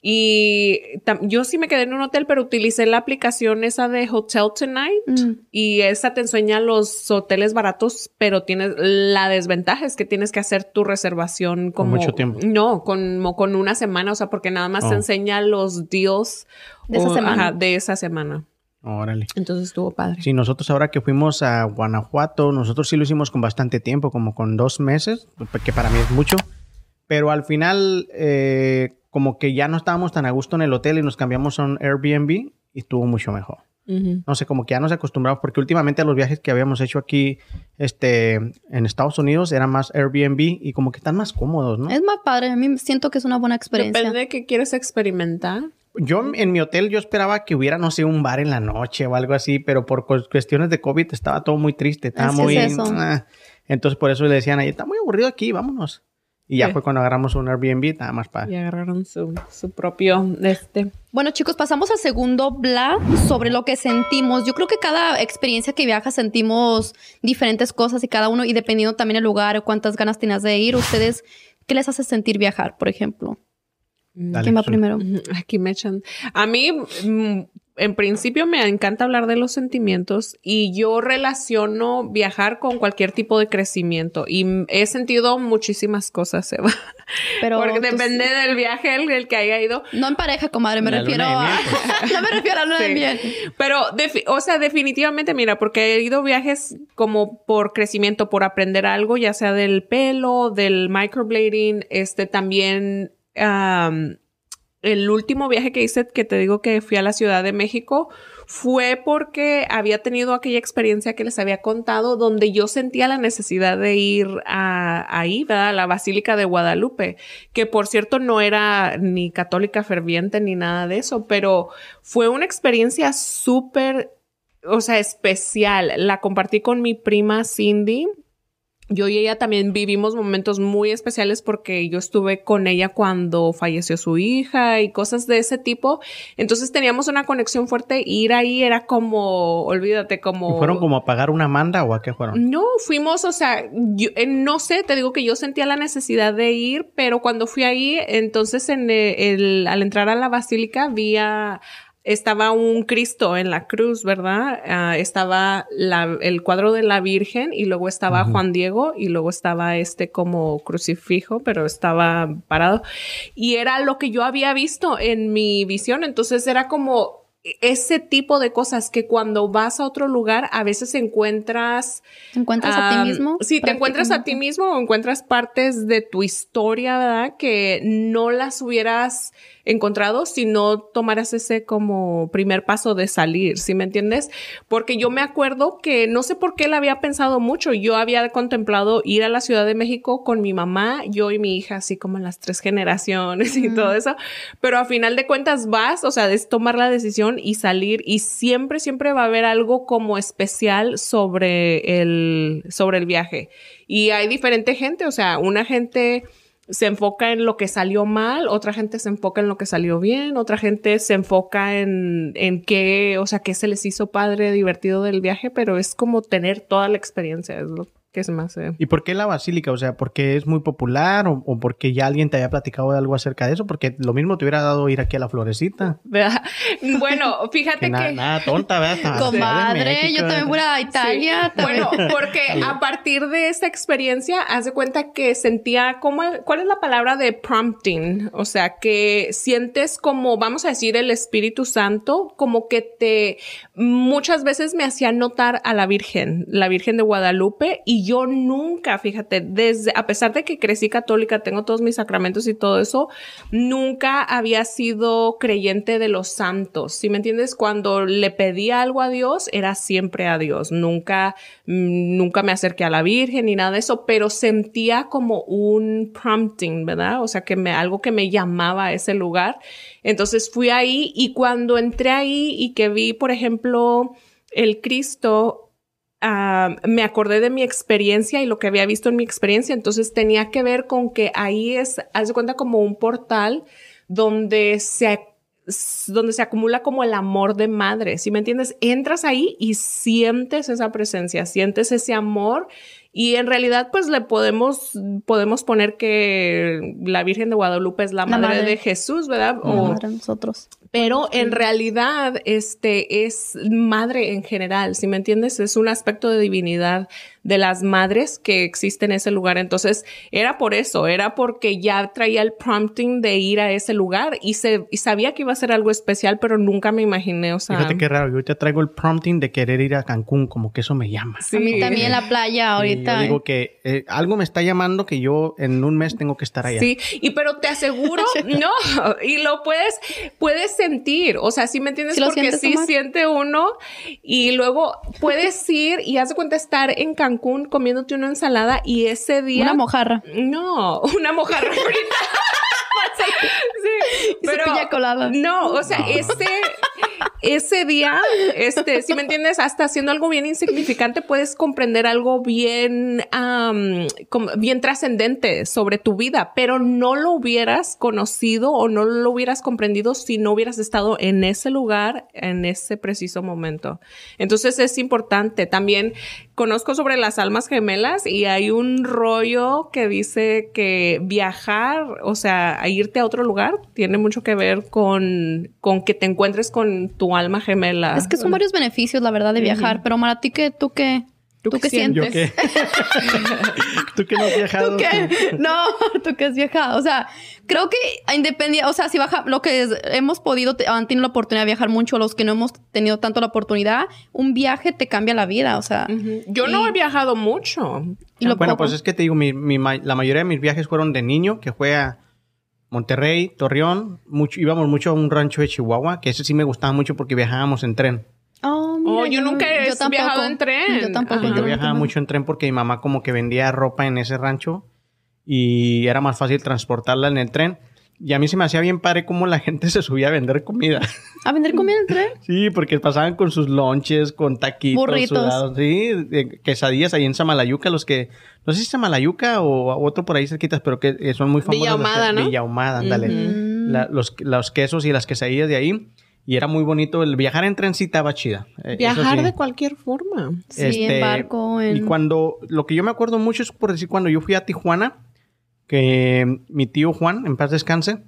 Y yo sí me quedé en un hotel, pero utilicé la aplicación esa de Hotel Tonight Mm. y esa te enseña los hoteles baratos, pero tienes la desventaja es que tienes que hacer tu reservación como mucho tiempo. No, como con una semana, o sea, porque nada más te Oh. enseña los deals De esa o- semana. ajá, de esa semana. Órale. Entonces estuvo padre. Sí, nosotros ahora que fuimos a Guanajuato, nosotros sí lo hicimos con bastante tiempo, como con dos meses, que para mí es mucho. Pero al final, eh, como que ya no estábamos tan a gusto en el hotel y nos cambiamos a un Airbnb y estuvo mucho mejor. Ujú. No sé, como que ya nos acostumbramos, porque últimamente los viajes que habíamos hecho aquí este, en Estados Unidos eran más Airbnb y como que están más cómodos, ¿no? es más padre. A mí siento que es una buena experiencia. Depende de qué quieres experimentar. Yo en mi hotel yo esperaba que hubiera, no sé, un bar en la noche o algo así, pero por cu- cuestiones de COVID estaba todo muy triste, estaba Es muy... es eso. ah. Entonces por eso le decían ahí, está muy aburrido aquí, vámonos. Y ya Sí. fue cuando agarramos un Airbnb, nada más para... Y agarraron su, su propio, este. Bueno, chicos, pasamos al segundo bla sobre lo que sentimos. Yo creo que cada experiencia que viaja sentimos diferentes cosas y cada uno, y dependiendo también el lugar o cuántas ganas tenías de ir, ustedes, ¿qué les hace sentir viajar, por ejemplo? Dale, ¿Quién va primero? Aquí me echan. A mí, mm, en principio, me encanta hablar de los sentimientos y yo relaciono viajar con cualquier tipo de crecimiento y he sentido muchísimas cosas, Eva. Pero *laughs* Porque depende sí- del viaje el, el que haya ido. No en pareja, comadre, me La refiero de a... pues. *laughs* no me refiero a luna de Sí. miel. Pero, defi- o sea, definitivamente, mira, porque he ido viajes como por crecimiento, por aprender algo, ya sea del pelo, del microblading, este también, am, el último viaje que hice, que te digo que fui a la Ciudad de México, fue porque había tenido aquella experiencia que les había contado, donde yo sentía la necesidad de ir a, ahí, ¿verdad? A la Basílica de Guadalupe, que por cierto no era ni católica ferviente ni nada de eso, pero fue una experiencia súper, o sea, especial. La compartí con mi prima Cindy. Yo y ella también vivimos momentos muy especiales porque yo estuve con ella cuando falleció su hija y cosas de ese tipo. Entonces teníamos una conexión fuerte. Ir ahí era como, olvídate, como... ¿Y ¿Fueron como a pagar una manda o a qué fueron? No, fuimos, o sea, yo, eh, no sé, te digo que yo sentía la necesidad de ir, pero cuando fui ahí, entonces en el, el- al entrar a la basílica vi a- estaba un Cristo en la cruz, ¿verdad? Ah, estaba la- el cuadro de la Virgen y luego estaba. Juan Diego y luego estaba este como crucifijo, pero estaba parado. Y era lo que yo había visto en mi visión, entonces era como ese tipo de cosas que cuando vas a otro lugar a veces encuentras ¿Te encuentras a ti mismo? Sí, te encuentras a ti mismo o encuentras partes de tu historia, ¿verdad? Que no las hubieras encontrado si no tomaras ese como primer paso de salir, ¿sí me entiendes? Porque yo me acuerdo que no sé por qué la había pensado mucho. Yo había contemplado ir a la Ciudad de México con mi mamá, yo y mi hija, así como en las tres generaciones y Mm. todo eso. Pero a final de cuentas vas, o sea, es tomar la decisión y salir y siempre, siempre va a haber algo como especial sobre el, sobre el viaje. Y hay diferente gente, o sea, una gente se enfoca en lo que salió mal, otra gente se enfoca en lo que salió bien, otra gente se enfoca en, en qué, o sea, qué se les hizo padre, divertido del viaje, pero es como tener toda la experiencia, es lo que se me hace. ¿Y por qué la basílica? O sea, ¿porque es muy popular o, o porque ya alguien te había platicado de algo acerca de eso? Porque lo mismo te hubiera dado ir aquí a la florecita. *laughs* ¿Verdad? Bueno, fíjate Que que... nada, nada tonta, ¿verdad? Comadre, México, yo también voy a Italia. Sí. Bueno, porque a partir de esta experiencia, haz de cuenta que sentía como, ¿cuál es la palabra de prompting? O sea, que sientes como, vamos a decir, el Espíritu Santo, como que te, muchas veces me hacía notar a la Virgen, la Virgen de Guadalupe, y yo nunca, fíjate, desde, a pesar de que crecí católica, tengo todos mis sacramentos y todo eso, nunca había sido creyente de los santos. ¿Sí me entiendes? Cuando le pedía algo a Dios, era siempre a Dios. Nunca, mm, nunca me acerqué a la Virgen ni nada de eso, pero sentía como un prompting, ¿verdad? O sea, que me, algo que me llamaba a ese lugar. Entonces fui ahí y cuando entré ahí y que vi, por ejemplo, el Cristo, me acordé de mi experiencia y lo que había visto en mi experiencia, entonces tenía que ver con que ahí es, haz de cuenta como un portal donde se donde se acumula como el amor de madre, ¿sí me entiendes? Entras ahí y sientes esa presencia, sientes ese amor y en realidad pues le podemos podemos poner que la Virgen de Guadalupe es la, La madre, madre. de Jesús, ¿verdad? La O- madre de nosotros. pero en realidad, este es madre en general, si me entiendes? Es un aspecto de divinidad de las madres que existen en ese lugar. Entonces, era por eso, era porque ya traía el prompting de ir a ese lugar y, se, y sabía que iba a ser algo especial, pero nunca me imaginé, o sea. Fíjate qué raro, yo ahorita traigo el prompting de querer ir a Cancún, como que eso me llama. sí. A mí también la playa Y ahorita. yo digo ¿eh? que eh, algo me está llamando que yo en un mes tengo que estar allá. Sí, y pero te aseguro, *laughs* no, y lo puedes, puedes sentir, o sea, ¿sí me entiendes? ¿Sí lo Porque sientes, sí Omar? siente uno y luego puedes *laughs* ir y haz de cuenta estar en Cancún comiéndote una ensalada y ese día... Una mojarra. No, una mojarra frita. *laughs* sí, *laughs* pero piña colada. no, o sea, No. ese ese día, este, si me entiendes, hasta haciendo algo bien insignificante puedes comprender algo bien, bien trascendente sobre tu vida, pero no lo hubieras conocido o no lo hubieras comprendido si no hubieras estado en ese lugar en ese preciso momento. Entonces es importante. También conozco sobre las almas gemelas y hay un rollo que dice que viajar, o sea, irte a otro lugar, tiene mucho que ver con, con que te encuentres con tu alma gemela. Es que son varios beneficios, la verdad, de viajar. Pero Mara, ¿tú qué, tú qué, ¿Tú, qué sientes? ¿Yo qué? *laughs* ¿Tú qué no has viajado? ¿Tú qué? No, *laughs* tú qué has viajado. O sea, creo que independiente, o sea, si baja, lo que hemos podido, han tenido la oportunidad de viajar mucho, los que no hemos tenido tanto la oportunidad, un viaje te cambia la vida, o sea. Yo no he viajado mucho. bueno, pues es que te digo, mi, la mayoría de mis viajes fueron de niño, que fue a Monterrey, Torreón, mucho, íbamos mucho a un rancho de Chihuahua, que ese sí me gustaba mucho porque viajábamos en tren. Oh, oh yo, nunca he viajado en tren. Yo tampoco. Yo viajaba mucho en tren porque mi mamá como que vendía ropa en ese rancho y era más fácil transportarla en el tren. Y a mí se me hacía bien padre cómo la *laughs* gente se subía a vender comida. ¿A vender comida en tren? Sí, porque pasaban con sus lonches, con taquitos. Burritos. sí, quesadillas ahí en Samalayuca, los que... No sé si Samalayuca o otro por ahí cerquitas, pero que son muy famosos. Villa ¿no? Villa ándale. los, los quesos y las quesadillas de ahí. Y era muy bonito. El viajar en tren sí estaba chida. Eh, viajar de cualquier forma. Sí, en este, barco. En... Y cuando... Lo que yo me acuerdo mucho es por decir cuando yo fui a Tijuana que mi tío Juan, en paz descanse,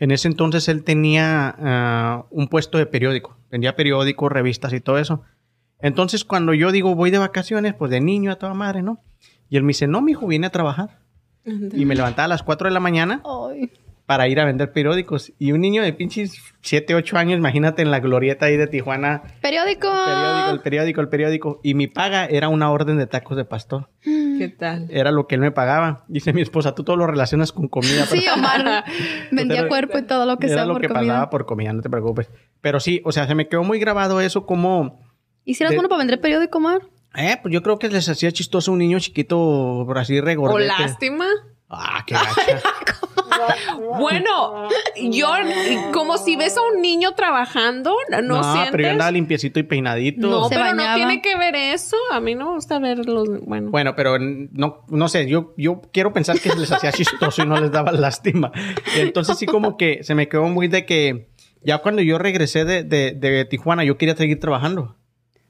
en ese entonces él tenía ah, un puesto de periódico, vendía periódicos, revistas y todo eso. Entonces cuando yo digo voy de vacaciones, pues de niño a toda madre, ¿no? Y él me dice, no, mi hijo, viene a trabajar. Y me levantaba a las 4 de la mañana. Ay para ir a vender periódicos. Y un niño de pinches 7, 8 años, imagínate en la glorieta ahí de Tijuana. ¡Periódico! El periódico, el periódico, el periódico. Y mi paga era una orden de tacos de pastor. Mm. ¿Qué tal? Era lo que él me pagaba. Dice mi esposa, tú todo lo relacionas con comida. Sí, Omar. *laughs* Vendía cuerpo y todo lo que sea por comida. Era lo que pagaba por comida, no te preocupes. Pero sí, o sea, se me quedó muy grabado eso como... ¿Hicieras bueno para vender periódico, Omar? Eh, pues yo creo que les hacía chistoso un niño chiquito por así regordete. ¿O lástima? Ah, qué gacha. *laughs* bueno, yo, como si ves a un niño trabajando, no, no sientes... pero yo andaba limpiecito y peinadito. No, pero no tiene que ver eso. A mí no me gusta verlos, bueno. Bueno, pero no, no sé, yo, yo quiero pensar que les hacía chistoso y no les daba *laughs* lástima. Entonces sí como que se me quedó muy de que ya cuando yo regresé de, de, de Tijuana, yo quería seguir trabajando.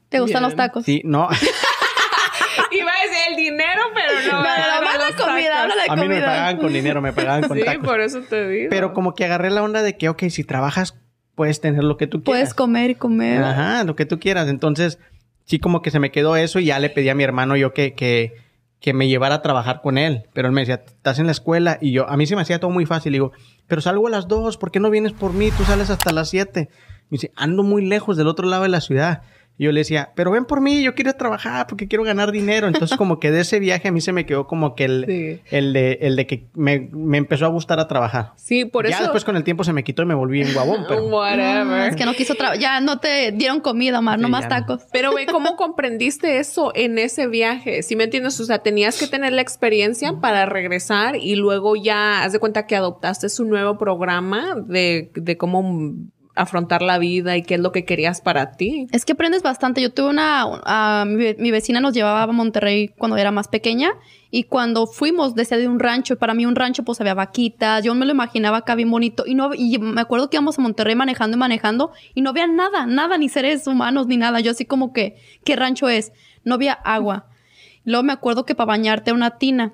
¿Te gustan los tacos? Sí, no. *laughs* Iba a decir el dinero, pero no. la comida, habla de A mí no me pagaban con dinero, me pagaban con *laughs* Sí, por eso te digo. Pero como que agarré la onda de que, ok, si trabajas, puedes tener lo que tú quieras. Puedes comer y comer. Ajá, lo que tú quieras. Entonces, sí como que se me quedó eso y ya le pedí a mi hermano yo que, que, que me llevara a trabajar con él. Pero él me decía, estás en la escuela. Y yo, a mí se me hacía todo muy fácil. Y digo, pero salgo a las dos, ¿por qué no vienes por mí? Tú sales hasta las siete. Y dice, ando muy lejos del otro lado de la ciudad. Y yo le decía, pero ven por mí, yo quiero trabajar porque quiero ganar dinero. Entonces, como que de ese viaje a mí se me quedó como que el, el, de, el de que me, me, empezó a gustar a trabajar. Sí, por eso. Ya después con el tiempo se me quitó y me volví en guabón, pero. *laughs* Whatever. es que no quiso trabajar. Ya no te dieron comida, Omar, no más tacos. Pero ve cómo comprendiste eso en ese viaje. Si me entiendes, o sea, tenías que tener la experiencia para regresar y luego ya haz de cuenta que adoptaste su nuevo programa de, de cómo afrontar la vida y qué es lo que querías para ti. Es que aprendes bastante. Yo tuve una, mi, vecina nos llevaba a Monterrey cuando era más pequeña y cuando fuimos desde un rancho, para mí un rancho pues había vaquitas, yo me lo imaginaba acá bien bonito y no y me acuerdo que íbamos a Monterrey manejando y manejando y no había nada, nada, ni seres humanos ni nada. Yo así como que, ¿qué rancho es? No había agua. Luego me acuerdo que para bañarte una tina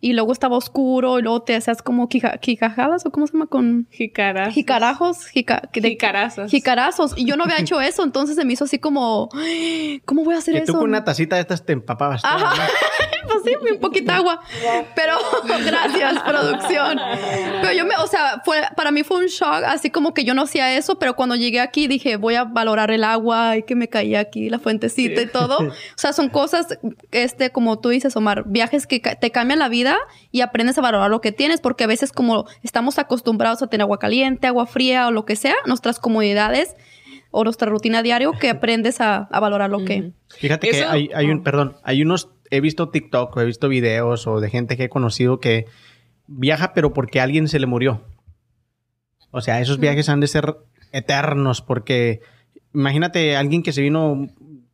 y luego estaba oscuro y luego te hacías como jicajadas o cómo se llama con jicarazos. Jicarajos, jicarazos. Jicarazos. Y yo no había *laughs* hecho eso, entonces se me hizo así como, ¿cómo voy a hacer que eso? tú con una tacita de estas te empapabas. Ajá. *laughs* pues sí, un poquito agua. Pero *laughs* gracias, producción. Pero yo me, o sea, fue, para mí fue un shock, así como que yo no hacía eso, pero cuando llegué aquí dije, voy a valorar el agua y que me caía aquí la fuentecita y todo. O sea, son cosas, este, como tú dices, Omar, viajes que te cambia la vida y aprendes a valorar lo que tienes, porque a veces como estamos acostumbrados a tener agua caliente, agua fría o lo que sea, nuestras comodidades o nuestra rutina diario, que aprendes a, valorar lo que... Fíjate que hay, hay, un, oh. perdón, hay unos, he visto TikTok, he visto videos o de gente que he conocido que viaja pero porque a alguien se le murió. O sea, esos viajes han de ser eternos porque imagínate alguien que se vino,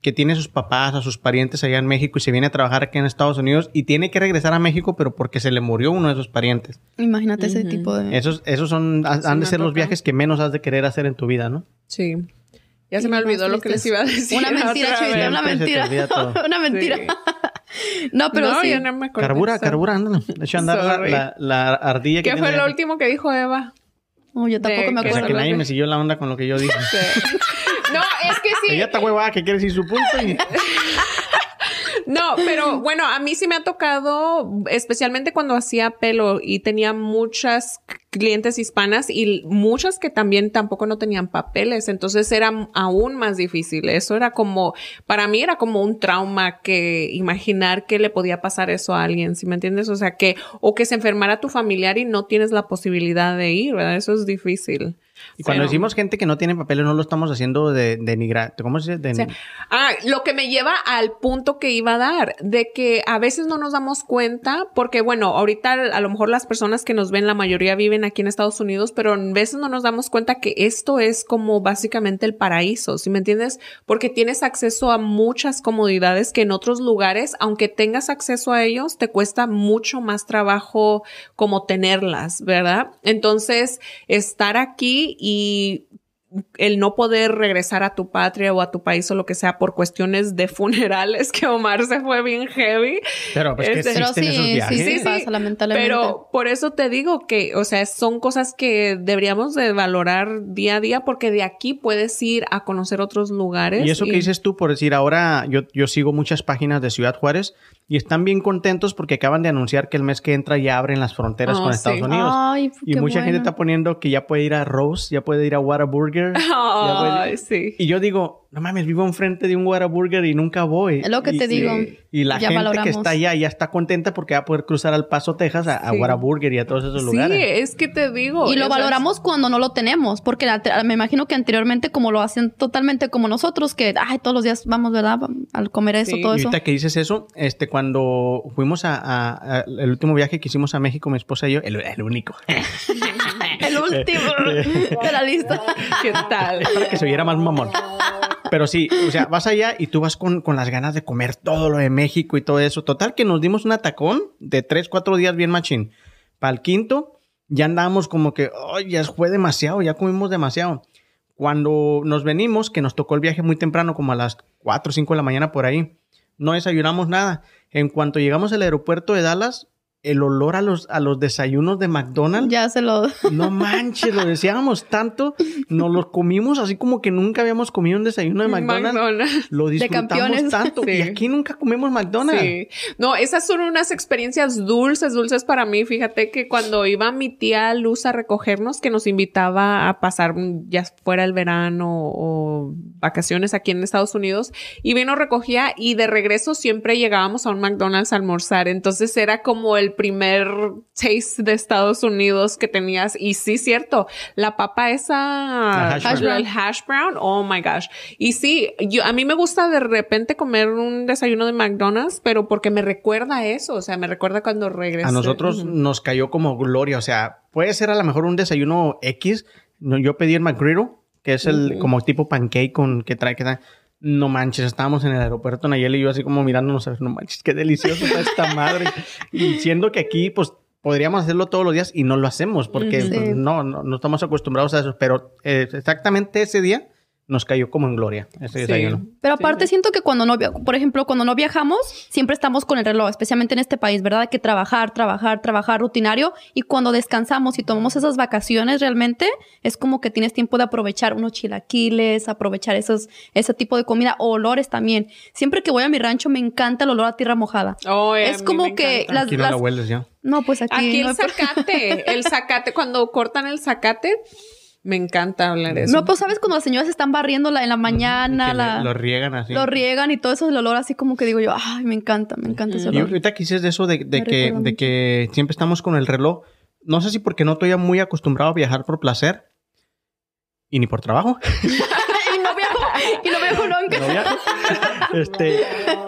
que tiene a sus papás, a sus parientes allá en México y se viene a trabajar aquí en Estados Unidos y tiene que regresar a México, pero porque se le murió uno de sus parientes. Imagínate ese tipo de... Esos, esos son, han Sí, de ser los viajes que menos has de querer hacer en tu vida, ¿no? Sí. Ya se Sí, me olvidó lo que les iba a decir. Una *laughs* mentira, vez. una mentira. *laughs* una mentira. Sí. No, pero no, sí. yo no me acuerdo. Carbura, carbura, ándale. De hecho, andar la, la, la ardilla que ¿Qué fue tiene lo último que dijo Eva? Oh, yo tampoco de me que O sea, acuerdo. que nadie me siguió la onda con lo que yo dije. *laughs* No, es que sí. Ella está huevada que quiere decir su punto y... *laughs* No, pero bueno, a mí sí me ha tocado, especialmente cuando hacía pelo y tenía muchas clientes hispanas y muchas que también tampoco no tenían papeles, entonces era aún más difícil. Eso era como, para mí era como un trauma que imaginar que le podía pasar eso a alguien, ¿sí me entiendes? O sea, que, o que se enfermara tu familiar y no tienes la posibilidad de ir, ¿verdad? Eso es difícil. Y cuando decimos gente que no tiene papeles, no lo estamos haciendo de denigrar. ¿Cómo se dice? De- O sea, ah, lo que me lleva al punto que iba a dar, de que a veces no nos damos cuenta, porque bueno, ahorita a lo mejor las personas que nos ven, la mayoría viven aquí en Estados Unidos, pero a veces no nos damos cuenta que esto es como básicamente el paraíso, ¿sí me entiendes? Porque tienes acceso a muchas comodidades que en otros lugares, aunque tengas acceso a ellos, te cuesta mucho más trabajo como tenerlas, ¿verdad? Entonces, estar aquí y el no poder regresar a tu patria o a tu país o lo que sea por cuestiones de funerales, *laughs* que Omar se fue bien heavy. Pero pues que Este- Pero sí, esos sí, viajes. sí, Sí, sí, pasa, lamentablemente. Pero por eso te digo que, o sea, son cosas que deberíamos de valorar día a día porque de aquí puedes ir a conocer otros lugares. Y eso que dices tú, por decir, ahora yo, yo sigo muchas páginas de Ciudad Juárez y están bien contentos porque acaban de anunciar que el mes que entra ya abren las fronteras Oh, con sí. Estados Unidos. Ay, y mucha gente está poniendo que ya puede ir a Rose, ya puede ir a Whataburger. sí. Y yo digo, no mames, vivo enfrente de un Whataburger y nunca voy. Es lo que Y- te digo. Y la Ya gente valoramos. que está allá ya está contenta porque va a poder cruzar al Paso, Texas, a, a Sí. Whataburger y a todos esos Sí, lugares. es que te digo. Y lo valoramos cuando no lo tenemos, porque me imagino que anteriormente como lo hacen totalmente como nosotros, que ay, todos los días vamos, ¿verdad? Al comer eso, Sí. todo Y eso. ahorita que dices eso, este, cuando fuimos a, a- a- el último viaje que hicimos a México, mi esposa y yo, el, el único, *laughs* El último *laughs* de la lista. ¿Qué tal? para que se oyera más mamón. Pero sí, o sea, vas allá y tú vas con, con las ganas de comer todo lo de México y todo eso. Total que nos dimos un atacón de tres, cuatro días bien machín. Para el quinto, ya andábamos como que, ay, ya fue demasiado, ya comimos demasiado. Cuando nos venimos, que nos tocó el viaje muy temprano, como a las 4 o 5 de la mañana por ahí, no desayunamos nada. En cuanto llegamos al aeropuerto de Dallas, el olor a los, a los desayunos de McDonald's, Ya se lo... *laughs* no manches, lo deseábamos tanto, nos los comimos así como que nunca habíamos comido un desayuno de McDonald's. McDonald's. Lo disfrutamos campeones. tanto. Sí. Y aquí nunca comemos McDonald's. Sí. No, esas son unas experiencias dulces, dulces para mí. Fíjate que cuando iba mi tía Luz a recogernos, que nos invitaba a pasar ya fuera el verano o vacaciones aquí en Estados Unidos, y vino, recogía y de regreso siempre llegábamos a un McDonald's a almorzar. Entonces era como el primer taste de Estados Unidos que tenías. Y sí, cierto, la papa esa, hash brown. el hash brown, oh my gosh. Y sí, yo, a mí me gusta de repente comer un desayuno de McDonald's, pero porque me recuerda a eso, o sea, me recuerda cuando regresé. A nosotros nos cayó como gloria. O sea, puede ser a lo mejor un desayuno X. Yo pedí el McGriddle, que es el como tipo pancake con que trae que trae- No manches, estábamos en el aeropuerto Nayeli y yo así como mirándonos, no manches, qué delicioso está esta madre. Y siendo que aquí, pues, podríamos hacerlo todos los días y no lo hacemos porque pues, no, no estamos acostumbrados a eso. Pero eh, exactamente ese día nos cayó como en gloria ese Sí. desayuno. Pero aparte sí. siento que cuando no, por ejemplo, cuando no viajamos, siempre estamos con el reloj, especialmente en este país, ¿verdad? Hay que trabajar, trabajar, trabajar rutinario. Y cuando descansamos y tomamos esas vacaciones realmente, es como que tienes tiempo de aprovechar unos chilaquiles, aprovechar esos, ese tipo de comida, o olores también. Siempre que voy a mi rancho me encanta el olor a tierra mojada. Oh, es como que encanta. las, Aquí no las- la hueles ya. No, pues aquí, Aquí no el hay- zacate, el zacate, cuando cortan el zacate, me encanta hablar de eso. No, pues sabes cuando las señoras están barriendo la, en la mañana, la- lo riegan así. lo riegan y todo eso, el olor así como que digo yo, ay, me encanta, me encanta ese Y olor. ahorita que dices de eso de, que, de que siempre estamos con el reloj. No sé si porque no estoy muy acostumbrado a viajar por placer y ni por trabajo. *laughs* y no viajo, y no viajo nunca. No viajo. este,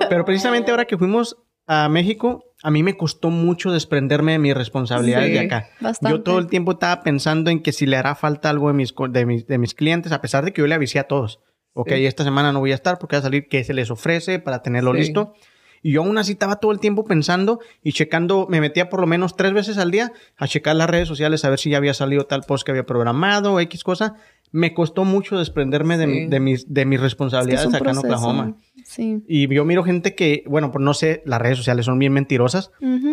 pero precisamente ahora que fuimos a México, a mí me costó mucho desprenderme de mis responsabilidades Sí, de acá. bastante. Yo todo el tiempo estaba pensando en que si le hará falta algo de mis, de mis, de mis clientes, a pesar de que yo le avisé a todos. Ok, Sí. esta semana no voy a estar porque va a salir qué se les ofrece para tenerlo Sí. listo. Y yo aún así estaba todo el tiempo pensando y checando, me metía por lo menos tres veces al día a checar las redes sociales a ver si ya había salido tal post que había programado X cosa. Me costó mucho desprenderme de, Sí. mi- de mis, de mis Es que es responsabilidades acá en. Oklahoma. Sí. Y yo miro gente que, bueno, pues no sé, las redes sociales son bien mentirosas,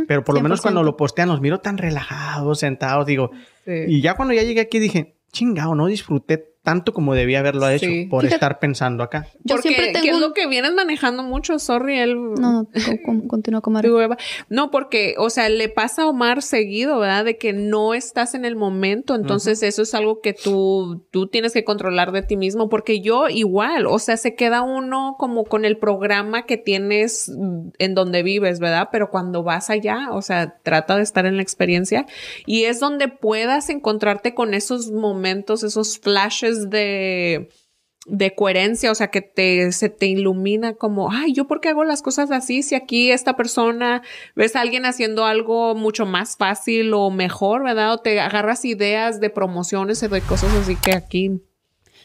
pero por lo menos 100%. cuando lo postean los miro tan relajados, sentados, digo, Sí. y ya cuando ya llegué aquí dije, chingado, no disfruté tanto como debía haberlo hecho Sí. por Fíjate- estar pensando acá. Yo Porque, siempre ¿qué tengo es un- lo que vienes manejando mucho? Sorry, él... No, no, con- con- *laughs* continúa. Tu Eva. No, porque, o sea, le pasa a Omar seguido, ¿verdad? De que no estás en el momento. Entonces, eso es algo que tú, tú tienes que controlar de ti mismo. Porque yo igual, o sea, se queda uno como con el programa que tienes mm, en donde vives, ¿verdad? Pero cuando vas allá, o sea, trata de estar en la experiencia y es donde puedas encontrarte con esos momentos, esos flashes de de coherencia, o sea, que te, se te ilumina como, ay, ¿yo por qué hago las cosas así? Si aquí esta persona, ves a alguien haciendo algo mucho más fácil o mejor, ¿verdad? O te agarras ideas de promociones y de cosas así que aquí.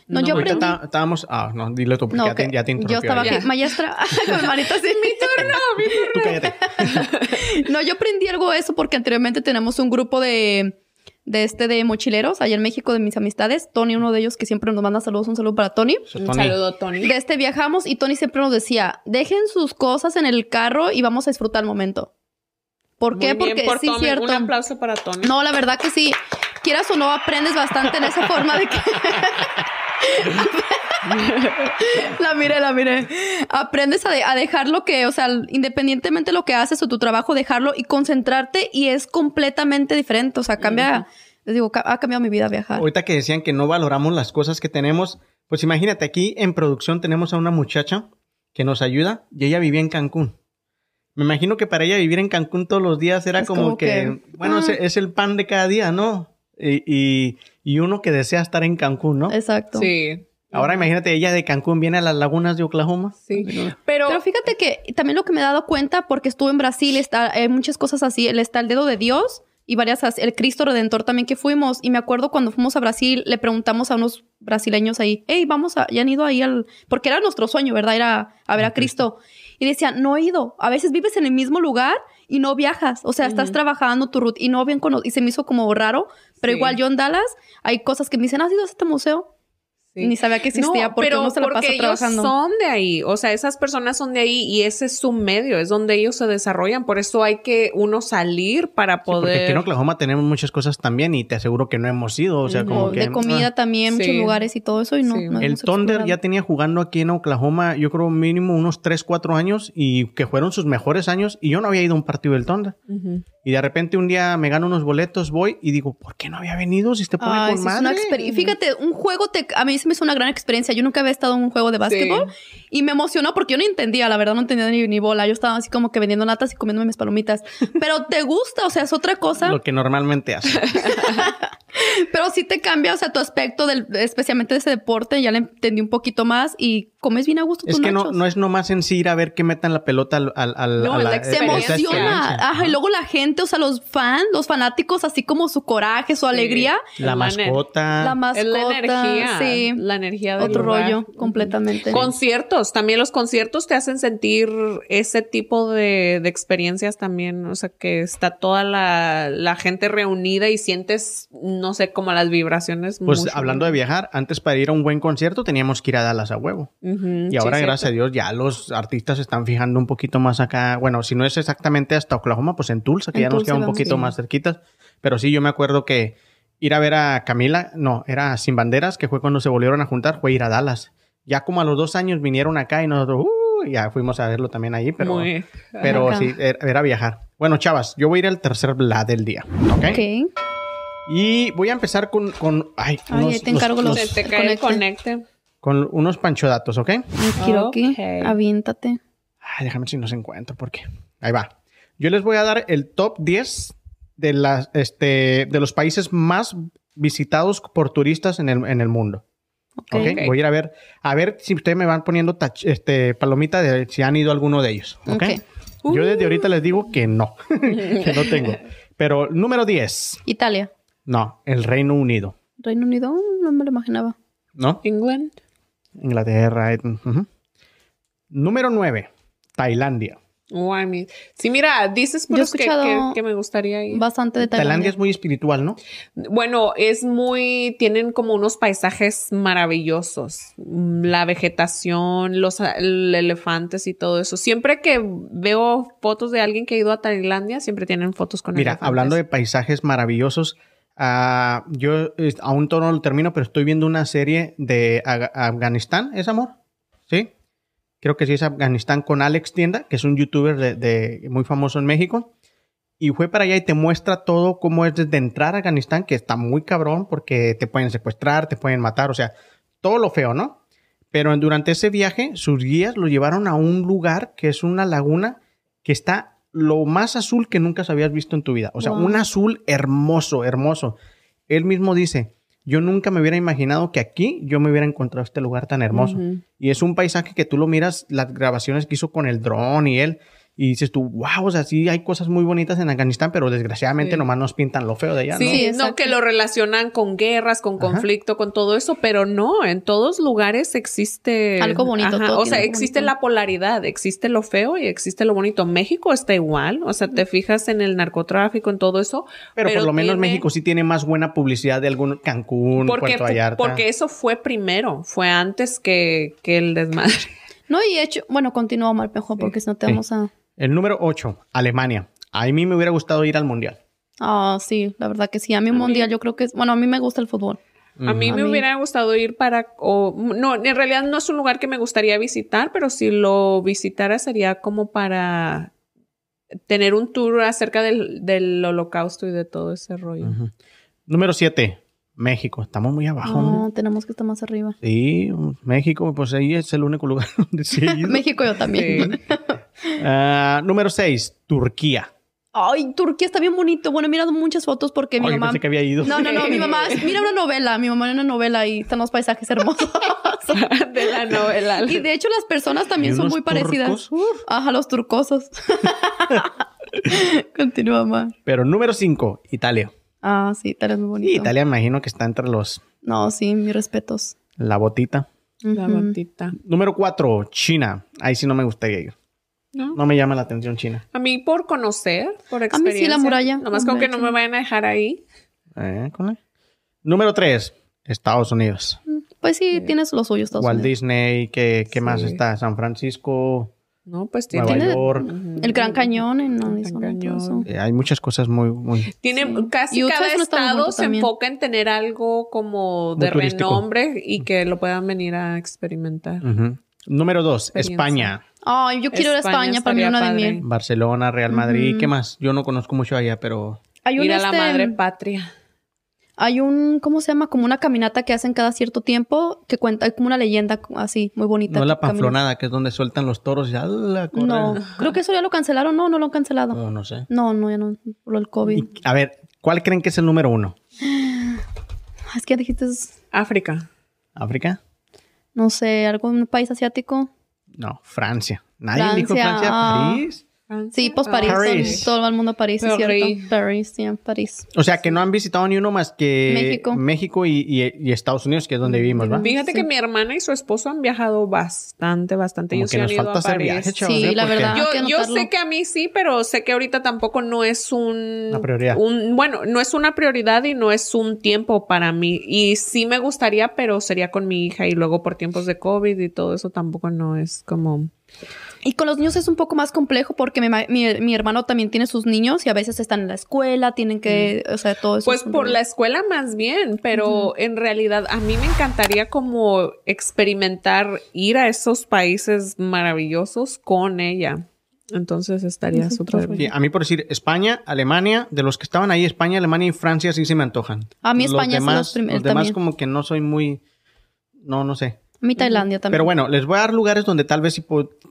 No, yo aprendí- está- estábamos, ah, no, dile tú, porque No, ya, te, que ya te yo interrumpió estaba aquí, maestra, *laughs* *laughs* con mi manita así. Mi turno, Tú cállate. *laughs* No, yo aprendí algo de eso porque anteriormente tenemos un grupo de, de este de mochileros allá en México de mis amistades. Tony, uno de ellos que siempre nos manda saludos, un saludo para Tony. Un Tony, saludo, Tony. De este viajamos y Tony siempre nos decía, dejen sus cosas en el carro y vamos a disfrutar el momento. ¿Por Muy qué? bien Porque por sí, Tony. cierto. Un aplauso para Tony. No, la verdad que sí. Quieras o no, aprendes bastante en esa forma de que. *laughs* *laughs* la miré, la miré. Aprendes a, de- a dejar lo que, o sea, independientemente de lo que haces o tu trabajo, dejarlo y concentrarte y es completamente diferente. O sea, cambia. Les digo, ha cambiado mi vida viajar. Ahorita que decían que no valoramos las cosas que tenemos, pues imagínate, aquí en producción tenemos a una muchacha que nos ayuda y ella vivía en Cancún. Me imagino que para ella vivir en Cancún todos los días era como, como que, que, bueno, ah. es, es el pan de cada día, ¿no? Y, y, y uno que desea estar en Cancún, ¿no? Exacto. Sí. Ahora imagínate, ella de Cancún viene a las lagunas de Oklahoma. Sí. Pero, Pero fíjate que también lo que me he dado cuenta, porque estuve en Brasil, está, hay muchas cosas así, el está el dedo de Dios y varias, as- el Cristo Redentor también que fuimos. Y me acuerdo cuando fuimos a Brasil, le preguntamos a unos brasileños ahí, hey, vamos a, ya han ido ahí al, porque era nuestro sueño, ¿verdad? Era a ver a Cristo. Y decían, no he ido. A veces vives en el mismo lugar y no viajas. O sea, estás trabajando tu ruta y no bien Y se me hizo como raro. Pero Sí. igual yo en Dallas hay cosas que me dicen, ¿has ido a este museo? Sí. Ni sabía que existía porque pero uno se la porque pasa ellos trabajando. son de ahí, o sea, esas personas son de ahí y ese es su medio, es donde ellos se desarrollan, por eso hay que uno salir para Sí, porque poder aquí en Oklahoma tenemos muchas cosas también y te aseguro que no hemos ido. O sea, como Como que... de comida ah. también, muchos Sí. lugares y todo eso y no. Sí. no El Thunder explorado. ya tenía jugando aquí en Oklahoma, yo creo mínimo unos 3, 4 años y que fueron sus mejores años y yo no había ido a un partido del Thunder. Ujú. Y de repente un día me gano unos boletos, voy y digo, ¿por qué no había venido si te pone Ay, con sí, es una madre? experiencia. Fíjate, un juego te, a mí se me hizo una gran experiencia. Yo nunca había estado en un juego de básquetbol y me emocionó porque yo no entendía, la verdad, no entendía ni, ni bola. Yo estaba así como que vendiendo natas y comiéndome mis palomitas. *laughs* Pero te gusta, o sea, es otra cosa. Lo que normalmente hace. *laughs* Pero sí te cambia, o sea, tu aspecto del, especialmente de ese deporte. Ya le entendí un poquito más y comes bien a gusto tus es que no, nachos. no es nomás en sí ir a ver que metan la pelota al, al, al- No, a la se emociona. Ajá, y luego la gente, o sea, los fans, los fanáticos, así como su coraje, su alegría. La La mascota. La mascota. Es la energía, Sí. La energía del Otro lugar. rollo, completamente. Conciertos, también los conciertos te hacen sentir ese tipo de, de experiencias también, o sea, que está toda la, la gente reunida y sientes, no sé, como las vibraciones. Pues mucho. hablando de viajar, antes para ir a un buen concierto teníamos que ir a Dallas a huevo. Y ahora, sí, gracias a. Dios, ya los artistas se están fijando un poquito más acá. Bueno, si no es exactamente hasta Oklahoma, pues en Tulsa, que En ya nos Tulsa queda un poquito más cerquitas. Pero sí, yo me acuerdo que ir a ver a Camila, no, era Sin Banderas, que fue cuando se volvieron a juntar, fue ir a Dallas. Ya como a los dos años vinieron acá y nosotros, uh, ya fuimos a verlo también ahí, pero, Muy- pero Acá. sí, era, era viajar. Bueno, chavas, yo voy a ir al tercer blad del día, ¿ok? Ok. Y voy a empezar con, con, ay, Ay, ahí te encargo los- Se te el cae el conecte. conecte. con unos panchodatos, ¿ok? Kiroki, Ok. aviéntate. Ay, déjame ver si nos encuentro, porque ahí va. Yo les voy a dar el top 10 de, las, este, de los países más visitados por turistas en el, en el mundo. Ok. ¿ok? Ok. Voy a ir a ver, a ver si ustedes me van poniendo tach- este, palomita de si han ido a alguno de ellos. Ok. Yo desde ahorita les digo que no, *laughs* que no tengo. Pero número 10, Italia. no, el Reino Unido. Reino Unido, no me lo imaginaba. ¿No? England. Inglaterra. eh. Número 9. Tailandia. Oh, I mean- Sí, mira, dices pues que, escuchado que- que me gustaría ir. Bastante de Tailandia Tailandia. es muy espiritual, ¿no? Bueno, es muy, tienen como unos paisajes maravillosos, Mm, la vegetación, los elefantes y todo eso. Siempre que veo fotos de alguien que ha ido a Tailandia, siempre tienen fotos con Mira, elefantes. hablando de paisajes maravillosos, ah, yo eh, aún todo no lo termino, pero estoy viendo una serie de Afganistán, ¿es amor? ¿Sí? Creo que sí es Afganistán con Alex Tienda, que es un youtuber de, de- muy famoso en México. Y fue para allá y te muestra todo cómo es desde entrar a Afganistán, que está muy cabrón porque te pueden secuestrar, te pueden matar, o sea, todo lo feo, ¿no? Pero durante ese viaje, sus guías lo llevaron a un lugar que es una laguna que está lo más azul que nunca habías visto en tu vida. O sea, Wow. un azul hermoso, hermoso. Él mismo dice, yo nunca me hubiera imaginado que aquí yo me hubiera encontrado este lugar tan hermoso. Y es un paisaje que tú lo miras, las grabaciones que hizo con el dron y él, y dices tú, wow, o sea, sí hay cosas muy bonitas en Afganistán, pero desgraciadamente Sí. nomás nos pintan lo feo de allá, Sí, ¿no? Sí, que lo relacionan con guerras, con Ajá. conflicto, con todo eso, pero no, en todos lugares existe Algo bonito, todo O sea, existe bonito. la polaridad, existe lo feo y existe lo bonito. México está igual, o sea, te fijas en el narcotráfico, en todo eso. Pero, por lo menos México sí tiene más buena publicidad de algún Cancún, porque, Puerto Vallarta. porque eso fue primero, fue antes que, que el desmadre. No, y hecho, bueno, continúa mal mejor porque si no te Sí. vamos a. El número 8, Alemania. A mí me hubiera gustado ir al Mundial. Ah, sí, la verdad que sí. A mí un mundial yo creo que es. Bueno, a mí me gusta el fútbol. A mí A me mí- hubiera gustado ir para, o, no, en realidad no es un lugar que me gustaría visitar, pero si lo visitara sería como para tener un tour acerca del, del holocausto y de todo ese rollo. Número 7, México. Estamos muy abajo. ¿no? No, tenemos que estar más arriba. Sí, México, pues ahí es el único lugar *laughs* donde sí. *laughs* México yo también. Sí. *laughs* Ah, número 6, Turquía. Ay, Turquía está bien bonito. Bueno, he mirado muchas fotos porque mi Ay, mamá. pensé que había ido. No, no, no, mi mamá *laughs* mira una novela, mi mamá mira una novela y están los paisajes hermosos. *laughs* de la novela. y de hecho las personas también ¿Y son muy parecidas. turcos? Ajá, los turcosos. *laughs* Continúa, mamá. Pero número 5, Italia. Ah, sí, Italia es muy bonito. Y Italia imagino que está entre los No, sí, mis respetos. la botita. La botita. Número 4, China. Ahí sí no me gustaría ir. ¿No? No me llama la atención China. A mí por conocer, por mí sí, experiencia. la muralla. Nomás con que no me vayan a dejar ahí. Eh, ¿con él? Número 3, Estados Unidos. Pues sí, tienes los suyos, Estados Walt Unidos. Disney, ¿qué, qué más está? San Francisco, No, pues Nueva tiene... Tiene- York. El Gran Cañón en Arizona. Eh, hay muchas cosas muy, muy... Tiene Sí. casi cada estado se también. enfoca en tener algo como de renombre y que lo puedan venir a experimentar. Número 2, Experiencia. España. Ay, yo quiero ir a España para mí estaría una de padre. miel. Barcelona, Real Madrid. ¿Qué más? Yo no conozco mucho allá, pero... Hay un, Ir a la este, madre patria. hay un, ¿cómo se llama? Como una caminata que hacen cada cierto tiempo que cuenta, hay como una leyenda así, muy bonita. No la panflonada, que es donde sueltan los toros y ¡ala, correr! No, creo que eso ya lo cancelaron. No, no lo han cancelado. Oh, no sé. No, no, ya no, por el COVID. Y, a ver, ¿cuál creen que es el número uno? *gasps* Es que dijiste, África. ¿África? no sé, algún país asiático. No, Francia. ¿Nadie dijo Francia, Francia? ¿París? Sí, pues París. París. Todo, todo el mundo a París, es París. cierto. París, sí, París. O sea, que no han visitado ni uno más que México. México y, y- y Estados Unidos, que es donde vivimos, ¿va? Fíjate Sí. que mi hermana y su esposo han viajado bastante, bastante. Como Ellos que sí han nos ido falta a hacer París. viajes, chavos. Sí, ¿eh? la verdad. Yo, yo sé que a mí sí, pero sé que ahorita tampoco no es un... Una prioridad. un- bueno, no es una prioridad y no es un tiempo para mí. Y sí me gustaría, pero sería con mi hija y luego por tiempos de COVID y todo eso tampoco no es como... Y con los niños es un poco más complejo porque mi, ma- mi, mi hermano también tiene sus niños y a veces están en la escuela, tienen que, o sea, todo eso. Pues por rollo. la escuela más bien, pero en realidad a mí me encantaría como experimentar ir a esos países maravillosos con ella. Entonces estaría es súper otro Sí, bien. a mí por decir España, Alemania, de los que estaban ahí, España, Alemania y Francia sí se me antojan. A mí Los España son demás, los primeros Los demás también. como que no soy muy... No, no sé. A mí Tailandia también. Pero bueno, les voy a dar lugares donde tal vez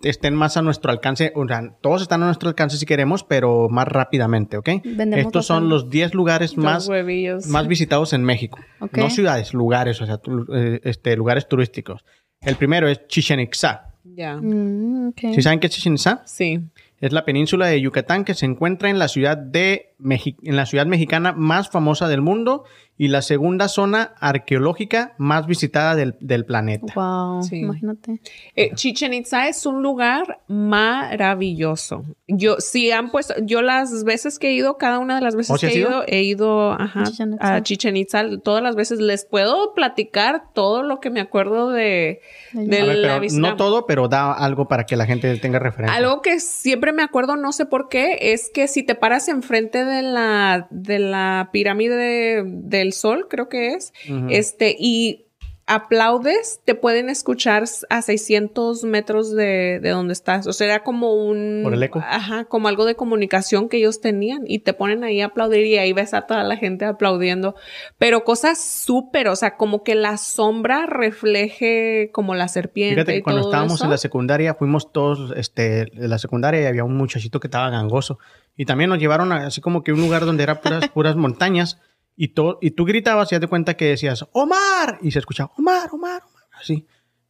estén más a nuestro alcance. O sea, todos están a nuestro alcance si queremos, pero más rápidamente, ¿ok? Vendemos Estos son los 10 lugares Los más, huevillos. más *laughs* visitados en México. Ok. No ciudades, lugares, o sea, eh, este, lugares turísticos. El primero es Chichen Itza. Ya. Mm. ¿Sí saben qué es Chichen Itza? Sí. Es la península de Yucatán que se encuentra en la ciudad de Mexi- en la ciudad mexicana más famosa del mundo y la segunda zona arqueológica más visitada del, del planeta. Wow, Sí. imagínate. Eh, Chichen Itza es un lugar maravilloso. Yo, si han puesto, yo las veces que he ido, cada una de las veces ¿Oh, que he ido? he ido ajá, a Chichen Itza, todas las veces les puedo platicar todo lo que me acuerdo de, de A ver, la pero visita. no todo, pero da algo para que la gente tenga referencia. Algo que siempre me acuerdo, no sé por qué, es que si te paras enfrente de la, de la pirámide de- del sol, creo que es, Ujú. este, y aplaudes, te pueden escuchar a 600 metros de, de donde estás. O sea, era como un... Por el eco. Ajá, como algo de comunicación que ellos tenían y te ponen ahí a aplaudir y ahí ves a toda la gente aplaudiendo. Pero cosas súper, o sea, como que la sombra refleje como la serpiente Fíjate y que cuando todo estábamos eso. en la secundaria, fuimos todos este, de la secundaria y había un muchachito que estaba gangoso. Y también nos llevaron a- así como que un lugar donde era puras, *laughs* puras montañas. Y, to- y tú gritabas y haz de cuenta que decías, ¡Omar! Y se escuchaba, ¡Omar, Omar, Omar! Así.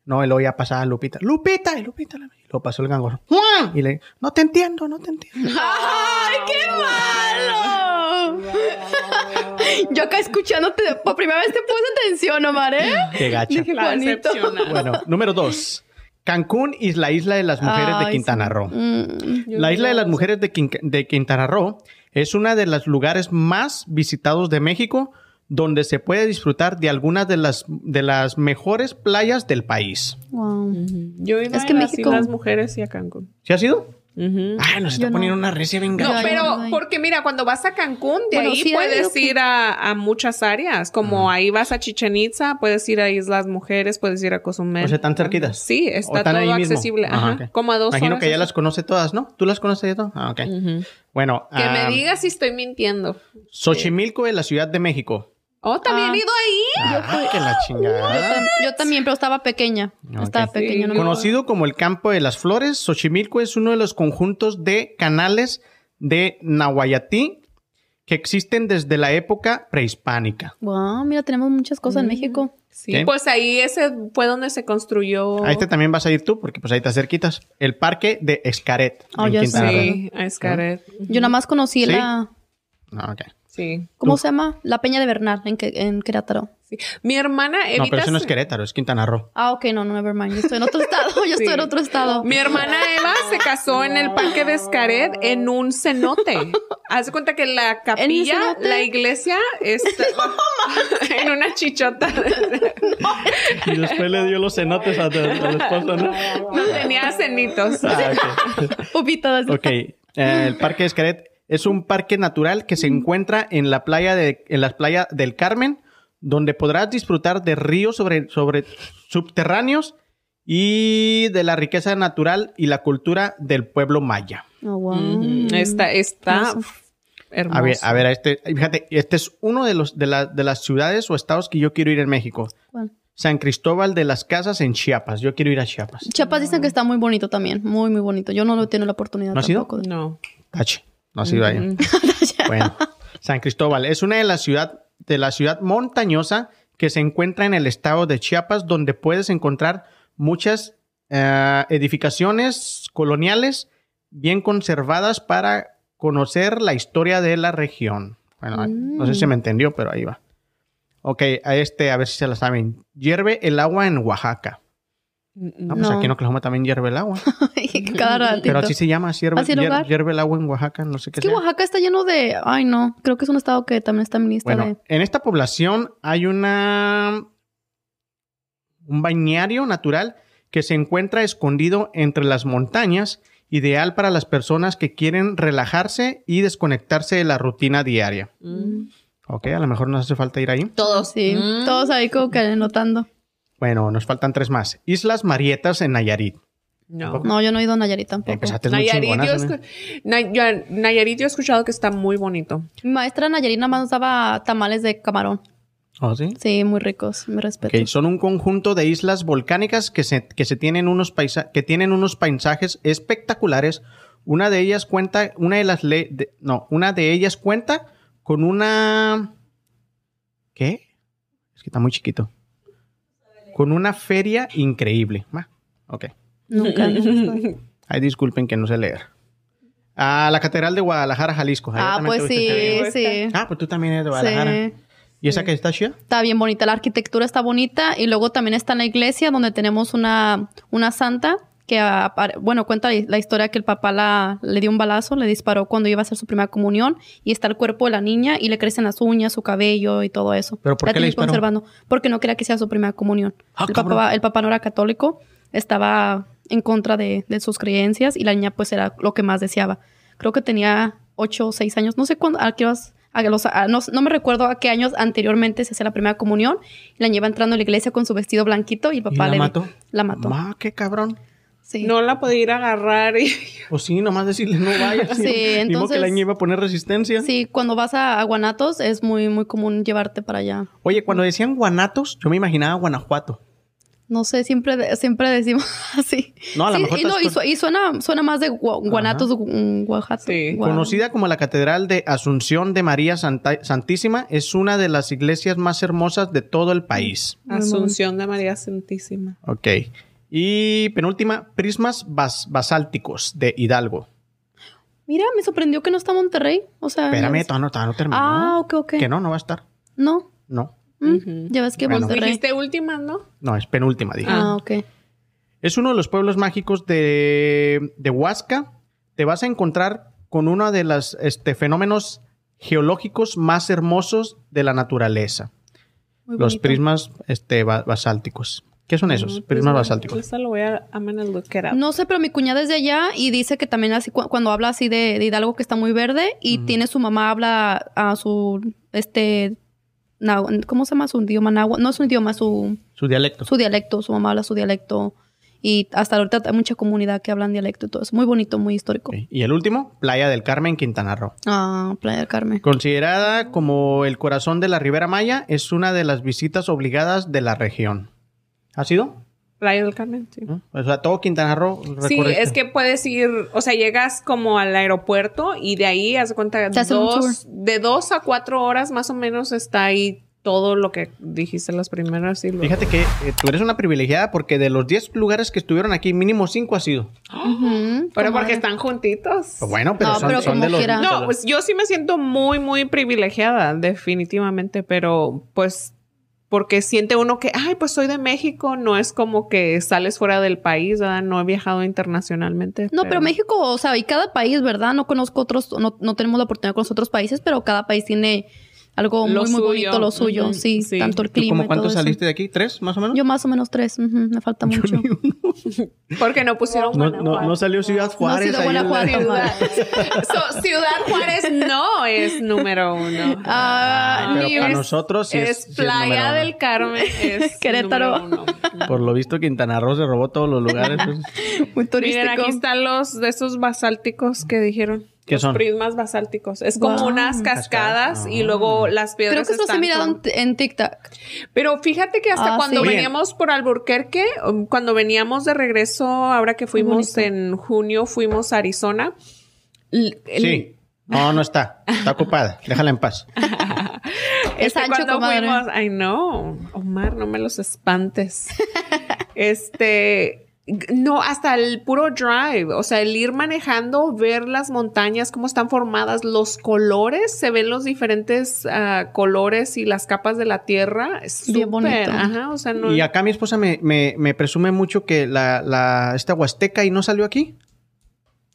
No, y luego ya pasaba Lupita, ¡Lupita! Y Lupita. Y luego pasó el gangoso, ¡Juan! Y le, no te entiendo, no te entiendo. *laughs* ¡Ay, qué malo! Yo acá escuchándote, por primera vez te puse atención, Omar, ¿eh? ¡Qué gacha! Dije, La Juanito. decepcionada. Bueno, número dos. Cancún y la isla de las mujeres de Ay, Quintana sí. Roo. Mm, La isla de las mujeres de, Quin- de Quintana Roo es una de los lugares más visitados de México donde se puede disfrutar de algunas de las, de las mejores playas del país. wow. Yo he ido Es a que las México- Islas Mujeres y a Cancún. ¿Sí ha sido? Ay, nos está Yo no. poniendo una recia bien No, pero porque mira, cuando vas a Cancún, de Bueno, ahí sí puedes ir a, a muchas áreas, como ahí vas a Chichen Itza, puedes ir a Islas Mujeres, puedes ir a Cozumel. O sea, ¿están cerquitas? Sí, ¿O está todo accesible. Ajá, como a dos Imagino horas que ya las conoce todas, ¿no? ¿Tú las conoces ya todas? Ah, ok. Bueno, Que ah, me digas si estoy mintiendo. Xochimilco de la Ciudad de México. Oh, también Ah. he ido ahí. Ah, que la Yo, chingada. tam- yo también, pero estaba pequeña. Estaba Sí. pequeña. no Conocido como el Campo de las Flores, Xochimilco es uno de los conjuntos de canales de Nahuayatí que existen desde la época prehispánica. Wow, mira, tenemos muchas cosas en México. Sí, ¿Qué? pues ahí ese fue donde se construyó. A este también vas a ir tú, porque pues ahí te cerquitas. El Parque de Escaret, Oh, en ya Quintana Roo. Sí, a Escaret. Yo nada más conocí ¿Sí? la... Ah, ok. Sí, ¿Cómo se llama? La Peña de Bernal en, que- en Querétaro. sí. Mi hermana No, Evita. pero eso no es Querétaro, es Quintana Roo. Ah, ok, no, no, never mind. Yo estoy en otro *laughs* estado. Yo estoy Sí. en otro estado. Mi hermana Eva se casó en el parque de Escaret en un cenote. Haz de cuenta que la capilla, la iglesia, está *laughs* en una chichota. *laughs* Y después le dio los cenotes a- al esposo, ¿no? No tenía cenitos. Ah, ok. Pupita. Ok, eh, el Parque de Escaret es un parque natural que se encuentra en la playa de, en las playas del Carmen, donde podrás disfrutar de ríos sobre, sobre subterráneos y de la riqueza natural y la cultura del pueblo maya. Oh, wow. Ujú. Está, está Hermoso. hermoso. A ver, a ver, este, fíjate, este es uno de los de, la- de las ciudades o estados que yo quiero ir en México. ¿Cuál? San Cristóbal de las Casas en Chiapas. Yo quiero ir a Chiapas. Chiapas dicen que está muy bonito también. Muy, muy bonito. Yo no lo he tenido la oportunidad ¿No has ido? tampoco. de- No. Tache, no ha sido ahí. Ujú. *laughs* Bueno, San Cristóbal es una de las ciudad de la ciudad montañosa que se encuentra en el estado de Chiapas, donde puedes encontrar muchas eh, edificaciones coloniales bien conservadas para conocer la historia de la región. Bueno, no sé si me entendió, pero ahí va. Ok, a este, a ver si se la saben. Hierve el agua en Oaxaca. No, pues No. aquí en Oklahoma también hierve el agua. *laughs* Cada ratito. Pero así se llama, hierve, hierve el agua en Oaxaca, no sé qué Es que sea. Oaxaca está lleno de... Ay, no. Creo que es un estado que también está en lista Bueno, de... en esta población hay una un bañario natural que se encuentra escondido entre las montañas, ideal para las personas que quieren relajarse y desconectarse de la rutina diaria. Mm. Ok, a lo mejor nos hace falta ir ahí. Todos. Sí, Mm. todos ahí como que anotando. Bueno, nos faltan tres más. Islas Marietas en Nayarit. No. No, yo no he ido a Nayarit tampoco. Empezaste muy Nayarit, chingona, yo, Nayarit yo he escuchado que está muy bonito. Mi maestra Nayarit nada más nos daba tamales de camarón. ¿Oh, sí? Sí, muy ricos. Me respeto. Ok, son un conjunto de islas volcánicas que, se, que, se tienen unos paisa- que tienen unos paisajes espectaculares. Una de ellas cuenta, una de las le- de- no, una de ellas cuenta con una ¿qué? Es que está muy chiquito. Con una feria increíble. Ah, ok. Nunca. *laughs* Ay, disculpen que no sé leer. Ah, la Catedral de Guadalajara, Jalisco. Ahí ah, pues sí, sí. Ah, pues tú también eres de Guadalajara. Sí. ¿Y esa que está chida? Está bien bonita, la arquitectura está bonita y luego también está en la iglesia donde tenemos una, una santa que, bueno, cuenta la historia que el papá la, le dio un balazo, le disparó cuando iba a hacer su primera comunión y está el cuerpo de la niña y le crecen las uñas, su cabello y todo eso. ¿Pero por La qué le conservando porque no quería que sea su primera comunión. Ah, el, papá, el papá no era católico, estaba en contra de, de sus creencias y la niña pues era lo que más deseaba. Creo que tenía ocho o seis años, no sé cuándo, a qué horas- a los- a- no, no me recuerdo a qué años anteriormente se hacía la primera comunión. Y la niña iba entrando a la iglesia con su vestido blanquito y el ¿Y papá la le mató? La mató. Ma, qué cabrón. Sí. No la podía ir a agarrar y... Pues sí, nomás decirle no vayas. *laughs* Sí, modo que entonces- la niña iba a poner resistencia. Sí, cuando vas a, a Guanatos es muy, muy común llevarte para allá. Oye, cuando decían guanatos, yo me imaginaba Guanajuato. No sé, siempre, siempre decimos *laughs* así. No, a lo Sí, mejor y, no, y, con- su- y suena, suena más de Gua- Guanatos, mm, Guajato. Sí. Gua- Conocida como la Catedral de Asunción de María Santa- Santísima, es una de las iglesias más hermosas de todo el país. Asunción de María Santísima. Ok. Y penúltima, prismas bas- basálticos de Hidalgo. Mira, me sorprendió que no está Monterrey. O sea. Espérame, todavía no, todavía no terminó. Ah, ok, ok. Que no, no va a estar. No. No, Mm. Ya ves que Bueno. Monterrey. Dijiste última, ¿no? no, es penúltima, dije. Ah, ok. Es uno de los pueblos mágicos de, de Huasca. Te vas a encontrar con uno de los este, fenómenos geológicos más hermosos de la naturaleza. Muy los bonito. prismas este, ba- basálticos. ¿Qué son esos? No, prismas basálticos. Esa lo voy a... I'm gonna look it up. No sé, pero mi cuñada es de allá y dice que también así cu- cuando habla así de, de Hidalgo que está muy verde y tiene su mamá habla a su este ¿cómo se llama su idioma náhuatl? No es un idioma, su Su dialecto. su dialecto, su mamá habla su dialecto y hasta ahorita hay mucha comunidad que hablan dialecto y todo eso. Muy bonito, muy histórico. Y el último, Playa del Carmen, Quintana Roo. Ah, Playa del Carmen. Considerada como el corazón de la Ribera Maya, es una de las visitas obligadas de la región. ¿Ha sido? Playa del Carmen, sí. O sea, todo Quintana Roo. Sí, es que puedes ir, o sea, llegas como al aeropuerto y de ahí, haz de cuenta, dos, de dos a cuatro horas más o menos está ahí todo lo que dijiste las primeras y luego- Fíjate que eh, tú eres una privilegiada porque de los 10 lugares que estuvieron aquí, mínimo 5 ha sido. Pero porque están juntitos. Pues bueno, pero No, son, pero son como de los... No, pues yo sí me siento muy, muy privilegiada, definitivamente, pero pues porque siente uno que, ay, pues soy de México, no es como que sales fuera del país, ¿verdad? No he viajado internacionalmente. No, pero México, o sea, y cada país, ¿verdad? No conozco otros, no, no tenemos la oportunidad con los otros países, pero cada país tiene algo Lo muy, muy bonito, lo suyo, sí, sí. tanto el ¿Tú clima todo cuántos eso. saliste de aquí? ¿Tres, más o menos? Yo más o menos tres, ujú, me falta mucho. Porque no pusieron no, no, Guanajuato. no salió Ciudad Juárez. Ciudad. *laughs* Ciudad, So, Ciudad Juárez no es número uno. Ah, Pero Ni para es- nosotros sí es, es, sí es Playa del Carmen. Es *laughs* Querétaro. número uno. *laughs* Por lo visto, Quintana Roo se robó todos los lugares. pues. muy Miren, turístico. aquí están los de esos basálticos que dijeron. ¿Qué los son? prismas basálticos. Es como Wow. unas cascadas y luego las piedras Creo que eso se mirado como- en, TikTok. Pero fíjate que hasta Ah, cuando sí. veníamos por Alburquerque, um, cuando veníamos de regreso, ahora que fuimos en junio, fuimos a Arizona. el- Sí. No, no está. Está ocupada. Déjala en paz. *laughs* Es Este, ancho, cuando comadre. fuimos, ay no, Omar, no me los espantes. *laughs* este, no, hasta el puro drive, o sea, el ir manejando, ver las montañas, cómo están formadas, los colores, se ven los diferentes ah, colores y las capas de la tierra. Es Bien súper, bonito. ajá, o sea, no. Y acá mi esposa me, me, me presume mucho que la, la, esta Huasteca y no salió aquí.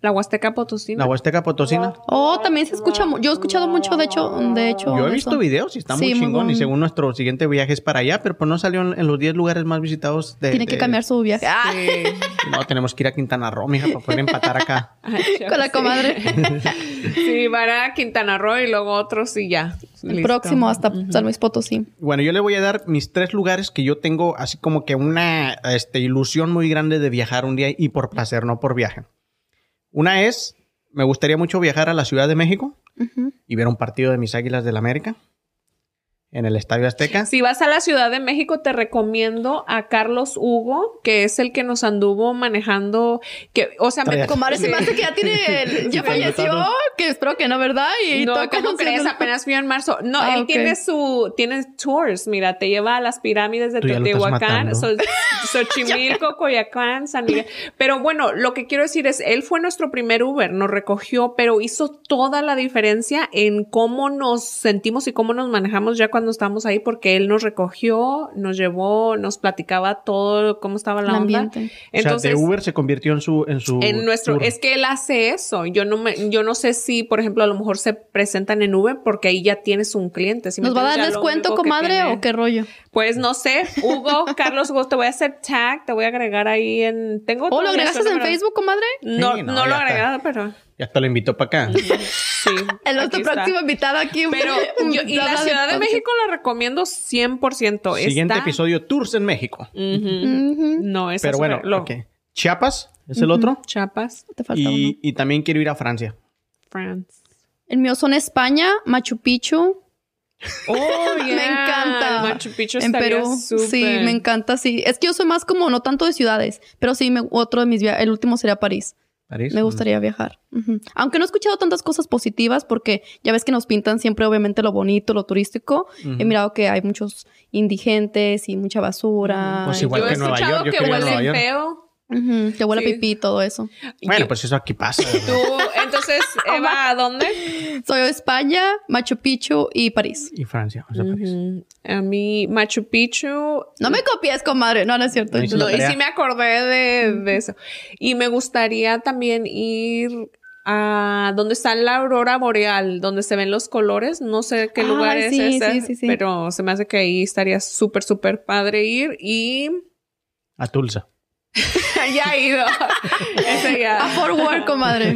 La Huasteca Potosina. La Huasteca Potosina. Oh, también se escucha. Yo he escuchado mucho, de hecho, de hecho. Yo he visto eso. videos y está Sí, muy muy chingón. Y según nuestro siguiente viaje es para allá, pero pues no salió en, en los 10 lugares más visitados de. Tiene que cambiar su viaje. Ah, Sí. No, tenemos que ir a Quintana Roo, mija, para poder empatar acá. *laughs* Ay, con la comadre. *laughs* Sí, van a Quintana Roo y luego otros y ya. El Listo. próximo hasta San Luis Potosí. Bueno, yo le voy a dar mis tres lugares que yo tengo así como que una este, ilusión muy grande de viajar un día y por placer, no por viaje. Una es, me gustaría mucho viajar a la Ciudad de México y ver un partido de mis Águilas del América en el Estadio Azteca. Si vas a la Ciudad de México, te recomiendo a Carlos Hugo, que es el que nos anduvo manejando, que, o sea, me, Comadre, se me *laughs* hace que ya tiene. el- ya Sí, falleció. Que espero que no, ¿verdad? Y no, toca ¿cómo crees? Apenas fui en marzo. No, Ah, él tiene su, tiene tours, mira, te lleva a las pirámides de Teotihuacán. So- Xochimilco, *laughs* Coyacán, San Miguel. Pero bueno, lo que quiero decir es, él fue nuestro primer Uber, nos recogió, pero hizo toda la diferencia en cómo nos sentimos y cómo nos manejamos ya cuando cuando estábamos ahí porque él nos recogió, nos llevó, nos platicaba todo cómo estaba la El onda. ambiente. Entonces, o sea, de Uber se convirtió en su en su en nuestro, tour. es que él hace eso. Yo no me, yo no sé si, por ejemplo, a lo mejor se presentan en Uber porque ahí ya tienes un cliente. ¿sí me ¿Nos va a dar descuento, comadre, tiene- o qué rollo? Pues no sé, Hugo, *laughs* Carlos Hugo, te voy a hacer tag, te voy a agregar ahí en, tengo. ¿O lo agregaste en. Facebook, comadre? No, Sí, no, no, lo agregado, pero Ya te lo invitó para acá. sí. *laughs* El nuestro está. próximo invitado aquí. Pero *laughs* yo, y la Ciudad de. México la recomiendo 100%. Siguiente Está- episodio Tours en México. Ujú. Ujú. No, esa Pero es bueno, super- lo- ok. Chiapas es el otro. Chiapas, Te falta uno. Y, y también quiero ir a Francia. France. El mío son España, Machu Picchu, Oh, *laughs* Me yeah. encanta. Machu Picchu en Perú. súper. Sí, me encanta, sí. Es que yo soy más como, no tanto de ciudades, pero sí, me- otro de mis viajes, el último sería París. París. Me gustaría viajar. Aunque no he escuchado tantas cosas positivas porque ya ves que nos pintan siempre obviamente lo bonito, lo turístico. He mirado que hay muchos indigentes y mucha basura. Pues igual Yo he Nueva escuchado York, yo que huelen York. Ujú, Que huele a pipí y todo eso. Bueno, pues eso aquí pasa. Tú, *laughs* entonces, *laughs* Eva, ¿a dónde? Soy de España, Machu Picchu y París. y Francia. o sea, París. A mí, Machu Picchu. No me copies, comadre. No, no es cierto. No No, y sí me acordé de, de eso. Y me gustaría también ir a donde está la aurora boreal, donde se ven los colores. No sé qué lugar es ese, sí, sí, sí. pero se me hace que ahí estaría súper, súper padre ir. Y A Tulsa. *laughs* ya he ido. Ese ya. A comadre.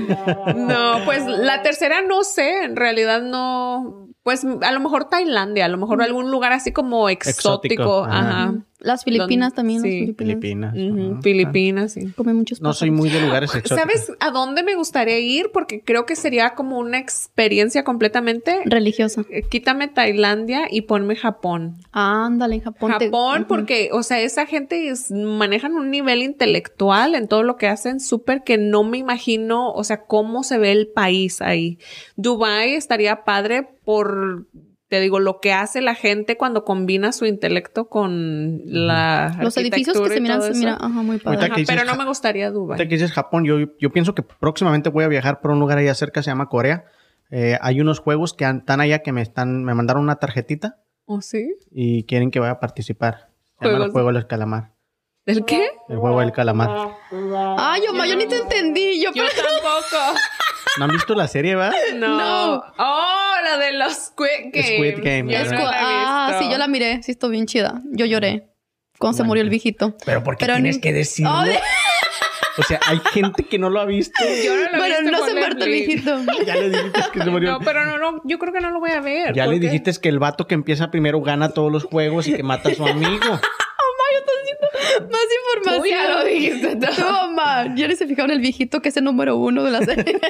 No, pues la tercera no sé, en realidad no. Pues a lo mejor Tailandia, a lo mejor algún lugar así como exótico. Exótico, ajá. Las Filipinas también. sí. Las Filipinas. Filipinas. Sí. Comen muchos No soy pájaros. muy de lugares *laughs* exóticos. ¿Sabes a dónde me gustaría ir? Porque creo que sería como una experiencia completamente. Religiosa. Eh, Quítame Tailandia y ponme Japón. Ándale, en Japón. te- Japón, porque, o sea, esa gente es- manejan un nivel intelectual en todo lo que hacen súper que no me imagino, o sea, cómo se ve el país ahí. Dubai estaría padre por, te digo, lo que hace la gente cuando combina su intelecto con la Los edificios que se miran, se eso. miran, ajá, muy padre. Ajá, pero no me gustaría Dubai. Ahorita que dices Japón, yo, yo pienso que próximamente voy a viajar por un lugar allá cerca, se llama Corea. Eh, hay unos juegos que han- están allá que me están, me mandaron una tarjetita ¿Oh, sí? y quieren que vaya a participar. Se llama el juego del calamar. ¿Del qué? El juego del calamar. Ay, yo, yo ni te entendí. Yo, Yo tampoco. *laughs* ¿No han visto la serie, va? No. No. Oh, la de los Squid Game. Squid Game, Yo ya no ah, sí, yo la miré. Sí, estuvo bien chida. Yo lloré cuando se Bueno. murió el viejito. Pero ¿por qué Pero tienes ni- que decirlo? Ay, O sea, hay gente que no lo ha visto. *laughs* Yo no lo he Bueno, visto no se muerto el viejito. *laughs* Ya le dijiste que se murió. No, pero no, no, yo creo que no lo voy a ver. ya le porque- dijiste que el vato que empieza primero gana todos los juegos y que mata a su amigo. Más información. Tú ya lo dijiste. Tu mamá. Ya ni se fijaron en el viejito que es el número uno de la serie. *laughs*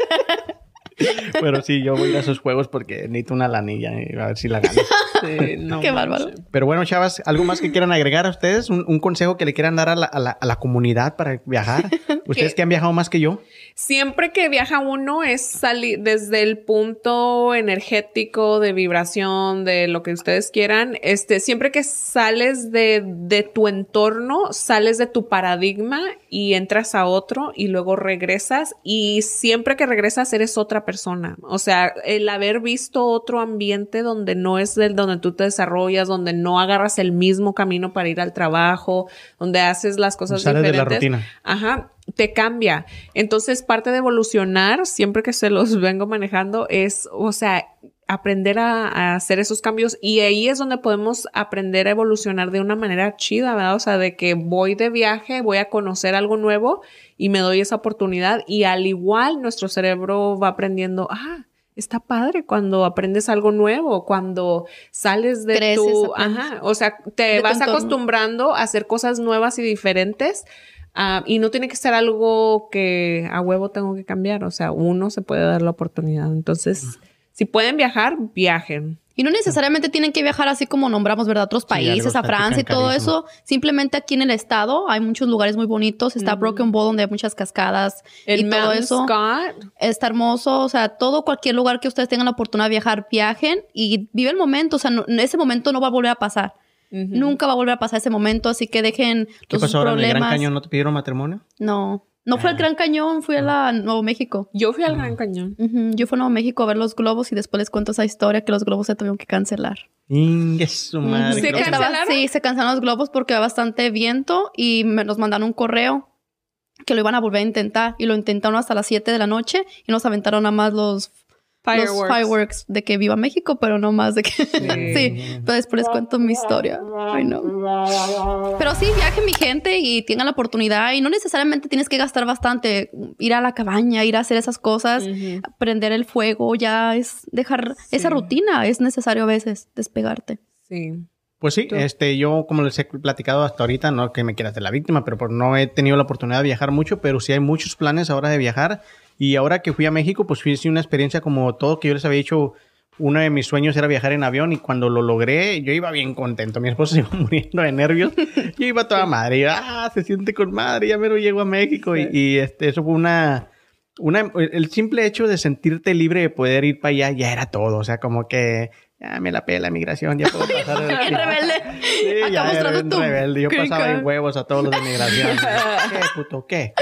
Pero sí, yo voy a ir a esos juegos porque necesito una lanilla y a ver si la gano. *laughs* Sí, no Qué bárbaro. Pero bueno, chavas, ¿algo más que quieran agregar a ustedes? ¿Un, un consejo que le quieran dar a la, a la- a la comunidad para viajar? *laughs* Ustedes que han viajado más que yo. Siempre que viaja uno es salir desde el punto energético de vibración, de lo que ustedes quieran. Este, siempre que sales de, de tu entorno, sales de tu paradigma y entras a otro y luego regresas. Y siempre que regresas eres otra persona. O sea, el haber visto otro ambiente donde no es del donde tú te desarrollas, donde no agarras el mismo camino para ir al trabajo, donde haces las cosas Sales de la diferentes. rutina. Ajá, te cambia. Entonces, parte de evolucionar, siempre que se los *laughs* vengo manejando, es, o sea, aprender a, a hacer esos cambios y ahí es donde podemos aprender a evolucionar de una manera chida, ¿verdad? O sea, de que voy de viaje, voy a conocer algo nuevo y me doy esa oportunidad y al igual nuestro cerebro va aprendiendo, ah, está padre cuando aprendes algo nuevo, cuando sales de Creces, tu, aprendes. ajá, o sea, te De vas acostumbrando a hacer cosas nuevas y diferentes. Ah, y no tiene que ser algo que a huevo tengo que cambiar. O sea, uno se puede dar la oportunidad. Entonces, si pueden viajar, viajen. Y no necesariamente tienen que viajar así como nombramos, ¿verdad? Otros Sí, países, a Francia y todo carísimo. eso. Simplemente aquí en el estado hay muchos lugares muy bonitos. Está Broken Bow, donde hay muchas cascadas El y todo eso. Scott, Está hermoso. O sea, todo, cualquier lugar que ustedes tengan la oportunidad de viajar, viajen y vive el momento. O sea, no- ese momento no va a volver a pasar. Nunca va a volver a pasar ese momento. Así que dejen ¿Qué los pasó ahora en el Gran problemas. Cañón? ¿No te pidieron matrimonio? No, No fue al Gran Cañón, fui a la Nuevo México. Yo fui al Gran Cañón. Ujú, Yo fui a Nuevo México a ver los globos y después les cuento esa historia que los globos se tuvieron que cancelar. Su madre. ¿Se cancelaron? Estaba- Sí, se cancelaron los globos porque había bastante viento y me, nos mandaron un correo que lo iban a volver a intentar y lo intentaron hasta las 7 de la noche y nos aventaron nada más los Fireworks. los fireworks de que viva México, pero no más de que *laughs* sí. Pero después les cuento mi historia. Ay, no. Pero sí, viaje mi gente y tengan la oportunidad y no necesariamente tienes que gastar bastante. Ir a la cabaña, ir a hacer esas cosas, Ujú. prender el fuego, ya es dejar esa rutina. Es necesario a veces despegarte. Sí. Pues sí, este, yo como les he platicado hasta ahorita, no que me quieras de la víctima, pero por- no he tenido la oportunidad de viajar mucho, pero sí hay muchos planes ahora de viajar. Y ahora que fui a México, pues fui sí, una experiencia como todo que yo les había dicho. Uno de mis sueños era viajar en avión y cuando lo logré, yo iba bien contento. Mi esposo *laughs* se iba muriendo de nervios. Yo iba toda madre. Y, ah, se siente con madre, ya me lo llego a México. Y, y, este, eso fue una, una, el simple hecho de sentirte libre de poder ir para allá ya era todo. O sea, como que ya me la pela la migración, ya puedo *laughs* pasar. el- Bien rebelde. Sí, Acá ya era tu rebelde. Yo pasaba en huevos a todos los de migración. *laughs* ¿Qué, puto? ¿Qué?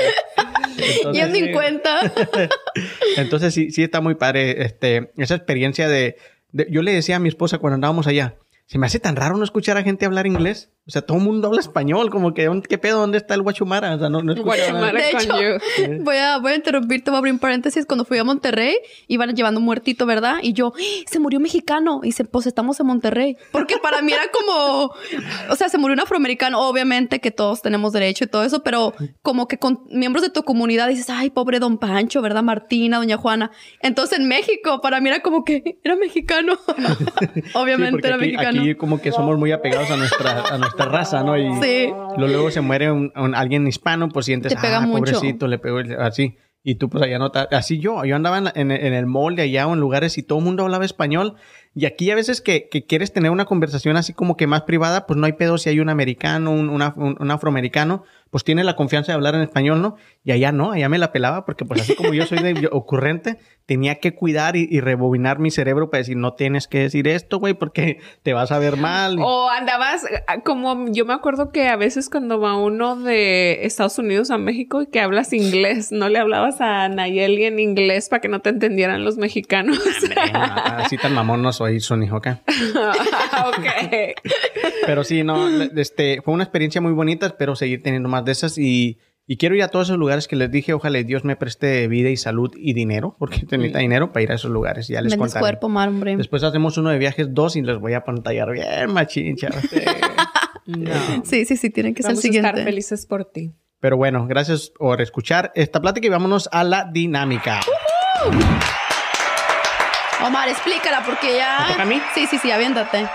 Entonces, Y en sí. 50. *laughs* Entonces sí, sí está muy padre este, esa experiencia de, de- Yo le decía a mi esposa cuando andábamos allá, se me hace tan raro no escuchar a gente hablar inglés. O sea, todo el mundo habla español, como que, ¿dónde- ¿qué pedo? ¿Dónde está el guachumara? O sea, no, no. Guatemala De hecho, you. voy a, voy a interrumpirte, voy a abrir un paréntesis. Cuando fui a Monterrey, iban llevando un muertito, ¿verdad? Y yo, ¡Ah! se murió un mexicano. Y se, pues estamos en Monterrey. Porque para mí era como, o sea, se murió un afroamericano. Obviamente que todos tenemos derecho y todo eso, pero como que con miembros de tu comunidad dices, ay, pobre don Pancho, ¿verdad? Martina, doña Juana. Entonces en México, para mí era como que era mexicano. *laughs* Sí, Obviamente porque era aquí, mexicano. aquí como que somos muy apegados a nuestra, a nuestra raza, ¿no? Y Sí. luego, se muere un, un- alguien hispano, pues sientes, Te pega ah, mucho. pobrecito, le pegó el- así. Y tú pues allá no, así yo, yo andaba en, la- en- en el mall de allá o en lugares y todo el mundo hablaba español. Y aquí a veces que, que quieres tener una conversación así como que más privada, pues no hay pedo si hay un americano, un, un- un afroamericano, pues tiene la confianza de hablar en español, ¿no? Y allá no, allá me la pelaba porque pues así como yo soy de *laughs* ocurrente, tenía que cuidar y, y rebobinar mi cerebro para decir, no tienes que decir esto, güey, porque te vas a ver mal. O andabas, ah, como yo me acuerdo que a veces cuando va uno de Estados Unidos a México y que hablas inglés, no le hablabas a Nayeli en inglés para que no te entendieran los mexicanos. Así tan mamón no soy, Sony, ¿ok? *laughs* ok. Pero sí, no, este, fue una experiencia muy bonita, espero seguir teniendo más de esas y, y quiero ir a todos esos lugares que les dije, ojalá Dios me preste vida y salud y dinero, porque te necesita dinero para ir a esos lugares, ya les Vendes contaré. cuerpo, mar, hombre. Después hacemos uno de viajes dos y les voy a pantallar bien machín. *laughs* No. Sí, sí, sí, tienen que ser el Vamos a estar siguiente. felices por ti. Pero bueno, gracias por escuchar esta plática y vámonos a la dinámica. Omar, explícala porque ya. ¿Me toca a mí? Sí, sí, sí, aviéntate.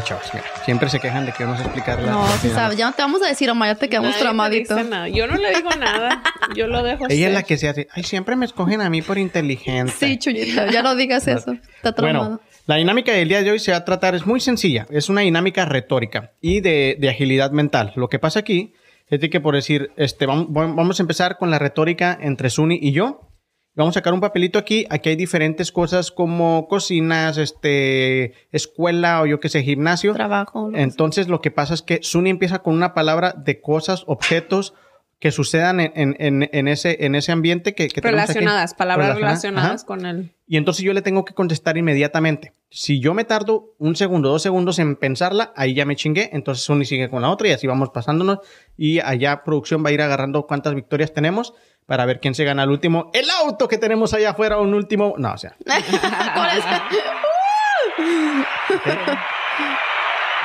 Chavos, mira, siempre se quejan de que no sé explicar la No, sí dinámica. sabes, ya no te vamos a decir, Omar, ya te quedamos Nadie te traumadito. dice nada. Yo no le digo nada. Yo lo dejo Ella es la que se hace, ay, siempre me escogen a mí por inteligente. Sí, Chuyita, ya no digas eso. Está traumado. Bueno, la dinámica del día de hoy se va a tratar, es muy sencilla, es una dinámica retórica y de, de agilidad mental. Lo que pasa aquí es de que, por decir, este, vamos, vamos a empezar con la retórica entre Suni y yo. Vamos a sacar un papelito aquí. Aquí hay diferentes cosas como cocinas, este, escuela o yo qué sé, gimnasio. Trabajo. lo Entonces lo que pasa es que Suni empieza con una palabra de cosas, objetos que sucedan en, en- en- ese, en ese ambiente que, que aquí. Relacionadas, palabras Relacionadas, relacionadas con el. Y entonces yo le tengo que contestar inmediatamente. Si yo me tardo un segundo, dos segundos en pensarla, ahí ya me chingué. Entonces Sony sigue con la otra y así vamos pasándonos. Y allá producción va a ir agarrando cuántas victorias tenemos para ver quién se gana el último. El auto que tenemos allá afuera, un último. No, o sea. *laughs*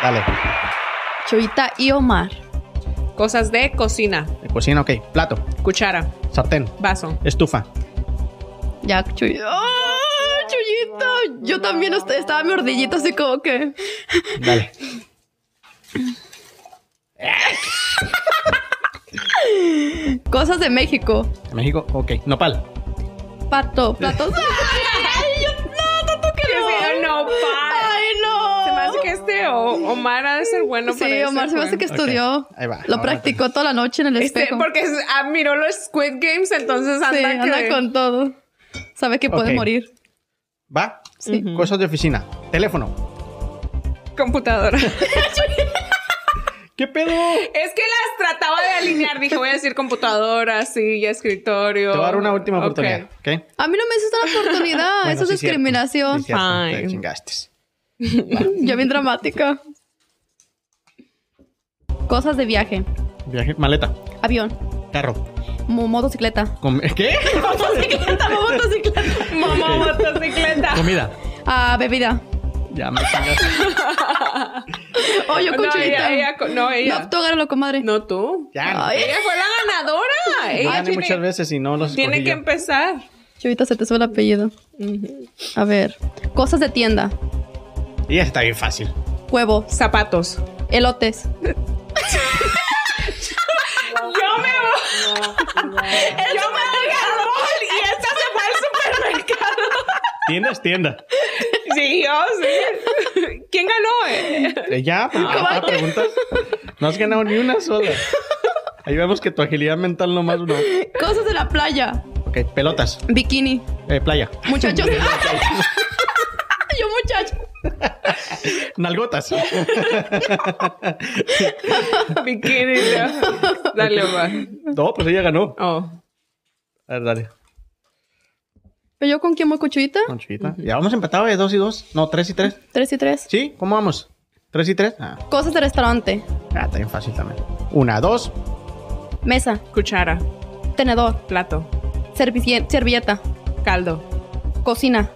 Dale. Chuyita y Omar. Cosas de cocina. De cocina, ok. Plato, Cuchara. sartén, Vaso. estufa. Ya, Chuyita. ¡Ah, Chuyita! Yo también est- estaba mi ordillito así como que. Dale. *laughs* Cosas de México. México, ok. Nopal. Pato, platos. ¡Ay, yo- no, tanto que no! no, pa. ¡Ay, no! Se me hace que este o- Omar ha de ser bueno para Sí, Omar se me hace que estudió. Ahí va. Lo practicó toda la noche en el Este, espejo. porque es- ah, miró los Squid Games, entonces anda, sí, que- anda con todo. Sabe que puede morir. ¿Va? Sí. Cosas de oficina. Teléfono. computadora. *laughs* *laughs* ¿Qué pedo? Es que las trataba de alinear. Dije, voy a decir computadora, silla, escritorio. Te voy a dar una última oportunidad, ¿ok? A mí no me hizo esta oportunidad. Bueno, Eso es sí, discriminación. Sí. Te chingaste. *laughs* Ya bien dramática. Cosas de viaje. Viaje, maleta, Avión. carro. mo- motocicleta. Com- ¿Qué? *laughs* Motocicleta, mo- motocicleta. Mamá, motocicleta. Comida. Ah, bebida. Ya me chingaste. *laughs* Oh, yo con No, ella, ella, no, No, ella. tú agárralo, comadre. No, tú. Ya. Ay. Ella fue la ganadora. Ella gané tiene, muchas veces y no los tiene que yo. empezar. Chulita, se te sube el apellido. A ver. Cosas de tienda. Y está bien fácil. Huevo. Zapatos. Elotes. *laughs* Yo me voy. Yo me voy al mall y esta se fue al supermercado. Tienda es tienda. Sí, yo sí. *laughs* ¿Quién ganó? eh? Eh, ya, porque cada pregunta. No has ganado ni una sola. Ahí vemos que tu agilidad mental nomás no. Cosas de la playa. Ok, pelotas. Bikini. Eh, playa. Muchachos. *laughs* *laughs* Yo muchacho. Nalgotas. Bikini. Dale, va. No, pues ella ganó. Oh. A ver, dale. ¿Pero yo con quién voy, con Chuyita? Conchita. Ya vamos empatados de dos y dos. No, tres y tres. Tres y tres. ¿Sí? ¿Cómo vamos? ¿Tres y tres? Ah, Cosas de restaurante. ah, está bien fácil también. Una, dos. Mesa. Cuchara. Tenedor. Plato. servi- Servilleta. Caldo. Cocina.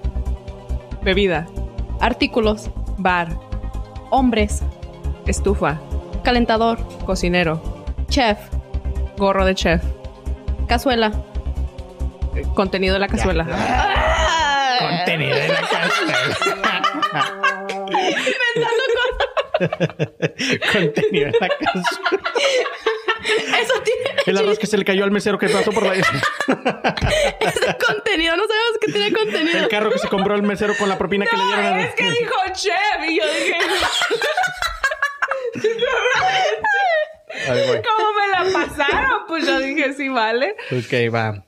Bebida. Artículos. Bar. Hombres. Estufa. Calentador. Cocinero. Chef. Gorro de chef. Cazuela. *laughs* Contenido de la cazuela. Contenido de la Contenido de la casa. Eso tiene El arroz que se le cayó al mesero que pasó por la... *laughs* ese contenido. No sabemos que tiene contenido. El carro que se compró el mesero con la propina que le dieron. A- es que dijo chef y yo dije. *laughs* ¿cómo me la pasaron? Pues yo dije, sí, vale. Ok, va.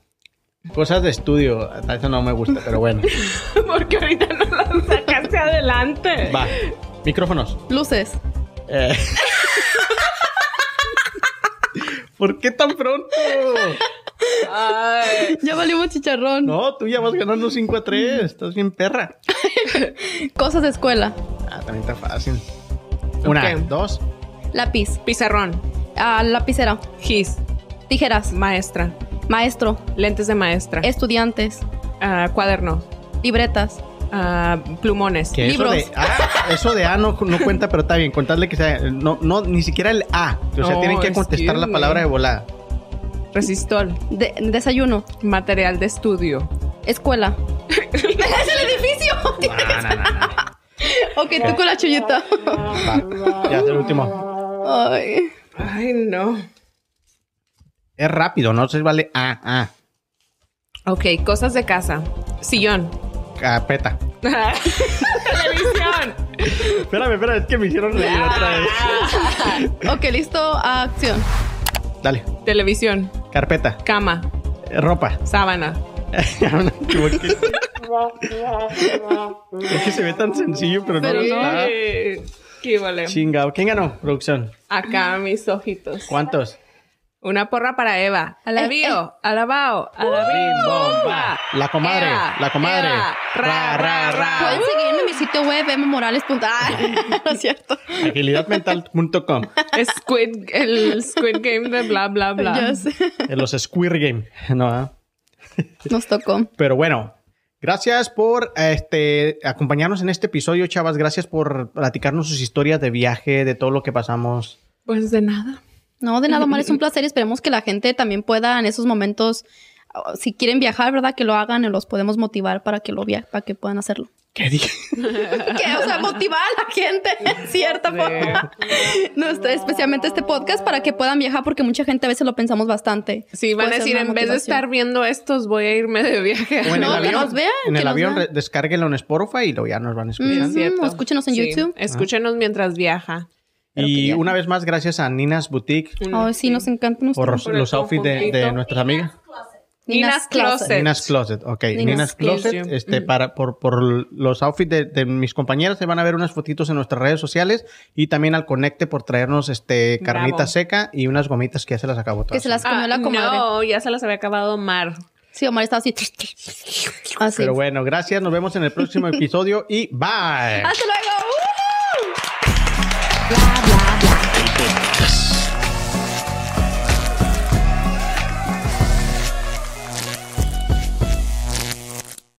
Cosas de estudio. Eso no me gusta, pero bueno. *laughs* Porque ahorita no la sacaste adelante. Va. Micrófonos. Luces. Eh. ¿Por qué tan pronto? Ay. Ya valimos chicharrón. No, tú ya vas ganando 5 a 3. Estás bien perra. *laughs* Cosas de escuela. Ah, también está fácil. Una, dos. Lápiz. Pizarrón. Ah, lapicera. Gis. Tijeras. Maestra. Maestro. Lentes de maestra. Estudiantes. Ah, cuaderno. Libretas. Ah, plumones. Que eso Libros. de, ah, eso de A no, no cuenta, pero está bien. Contarle que sea. No, no, ni siquiera el A. O sea, No, tienen que contestar la palabra de volada. Resistol. De- desayuno. Material de estudio. Escuela. *laughs* ¡Es el edificio! No, no, no, no. ok, tú con la chullita. Ya es el último. Ay. Ay, no. Es rápido, no se vale A, A. Ok, cosas de casa. Sillón. Carpeta. *laughs* Televisión. Espérame, espérame, es que me hicieron reír otra vez. Ok, listo. Acción. Dale. Televisión. Carpeta. Cama. Ropa. Sábana. Es que se ve tan sencillo, pero, Pero no lo está. ¿Qué vale? Chingado. ¿Quién ganó? Producción. Acá mis ojitos. ¿Cuántos? Una porra para Eva. Eh, Alabío, alabao, alabimba. La comadre, la comadre. ra, ra, ra. Pueden seguirme en mi sitio web, mmorales.com. *laughs* no es cierto. Agilidadmental.com. Squid, el Squid Game de bla, bla, bla. Sé. Los Squid Game. No, ¿ah? Nos tocó. Pero bueno, gracias por este acompañarnos en este episodio, chavas. Gracias por platicarnos sus historias de viaje, de todo lo que pasamos. Pues de nada. No, de nada mal, es un placer y esperemos que la gente también pueda en esos momentos, oh, si quieren viajar, ¿verdad? Que lo hagan y los podemos motivar para que lo via para que puedan hacerlo. ¿Qué dije? *laughs* Que, o sea, motivar a la gente, *laughs* en cierta forma. No, este- especialmente este podcast para que puedan viajar porque mucha gente a veces lo pensamos bastante. Sí, van a Puede decir, en vez de estar viendo estos, voy a irme de viaje. O en No, el que avión. nos vean, en que el avión, descárguenlo en Spotify y luego ya nos van escuchando. Mm. Cierto. o escúchenos en Sí, YouTube. Escúchenos mientras viaja. Que Y ya. una vez más, gracias a Ninas Boutique Ay, sí, nos encantan por ustedes. los, los outfits de, de nuestras amigas. Nina's Closet. Nina's Closet, ok. Nina's Nina's, Closet, Closet. este, para, por, por los outfits de, de mis compañeras, se van a ver unas fotitos en nuestras redes sociales y también al Conecte por traernos, este, carnita Bravo. seca y unas gomitas que ya se las acabó Que todas. se las comió Ah, la comadre. no, ya se las había acabado Mar. Sí, Omar estaba así. Así. Pero bueno, gracias, nos vemos en el próximo episodio y bye. ¡Hasta luego!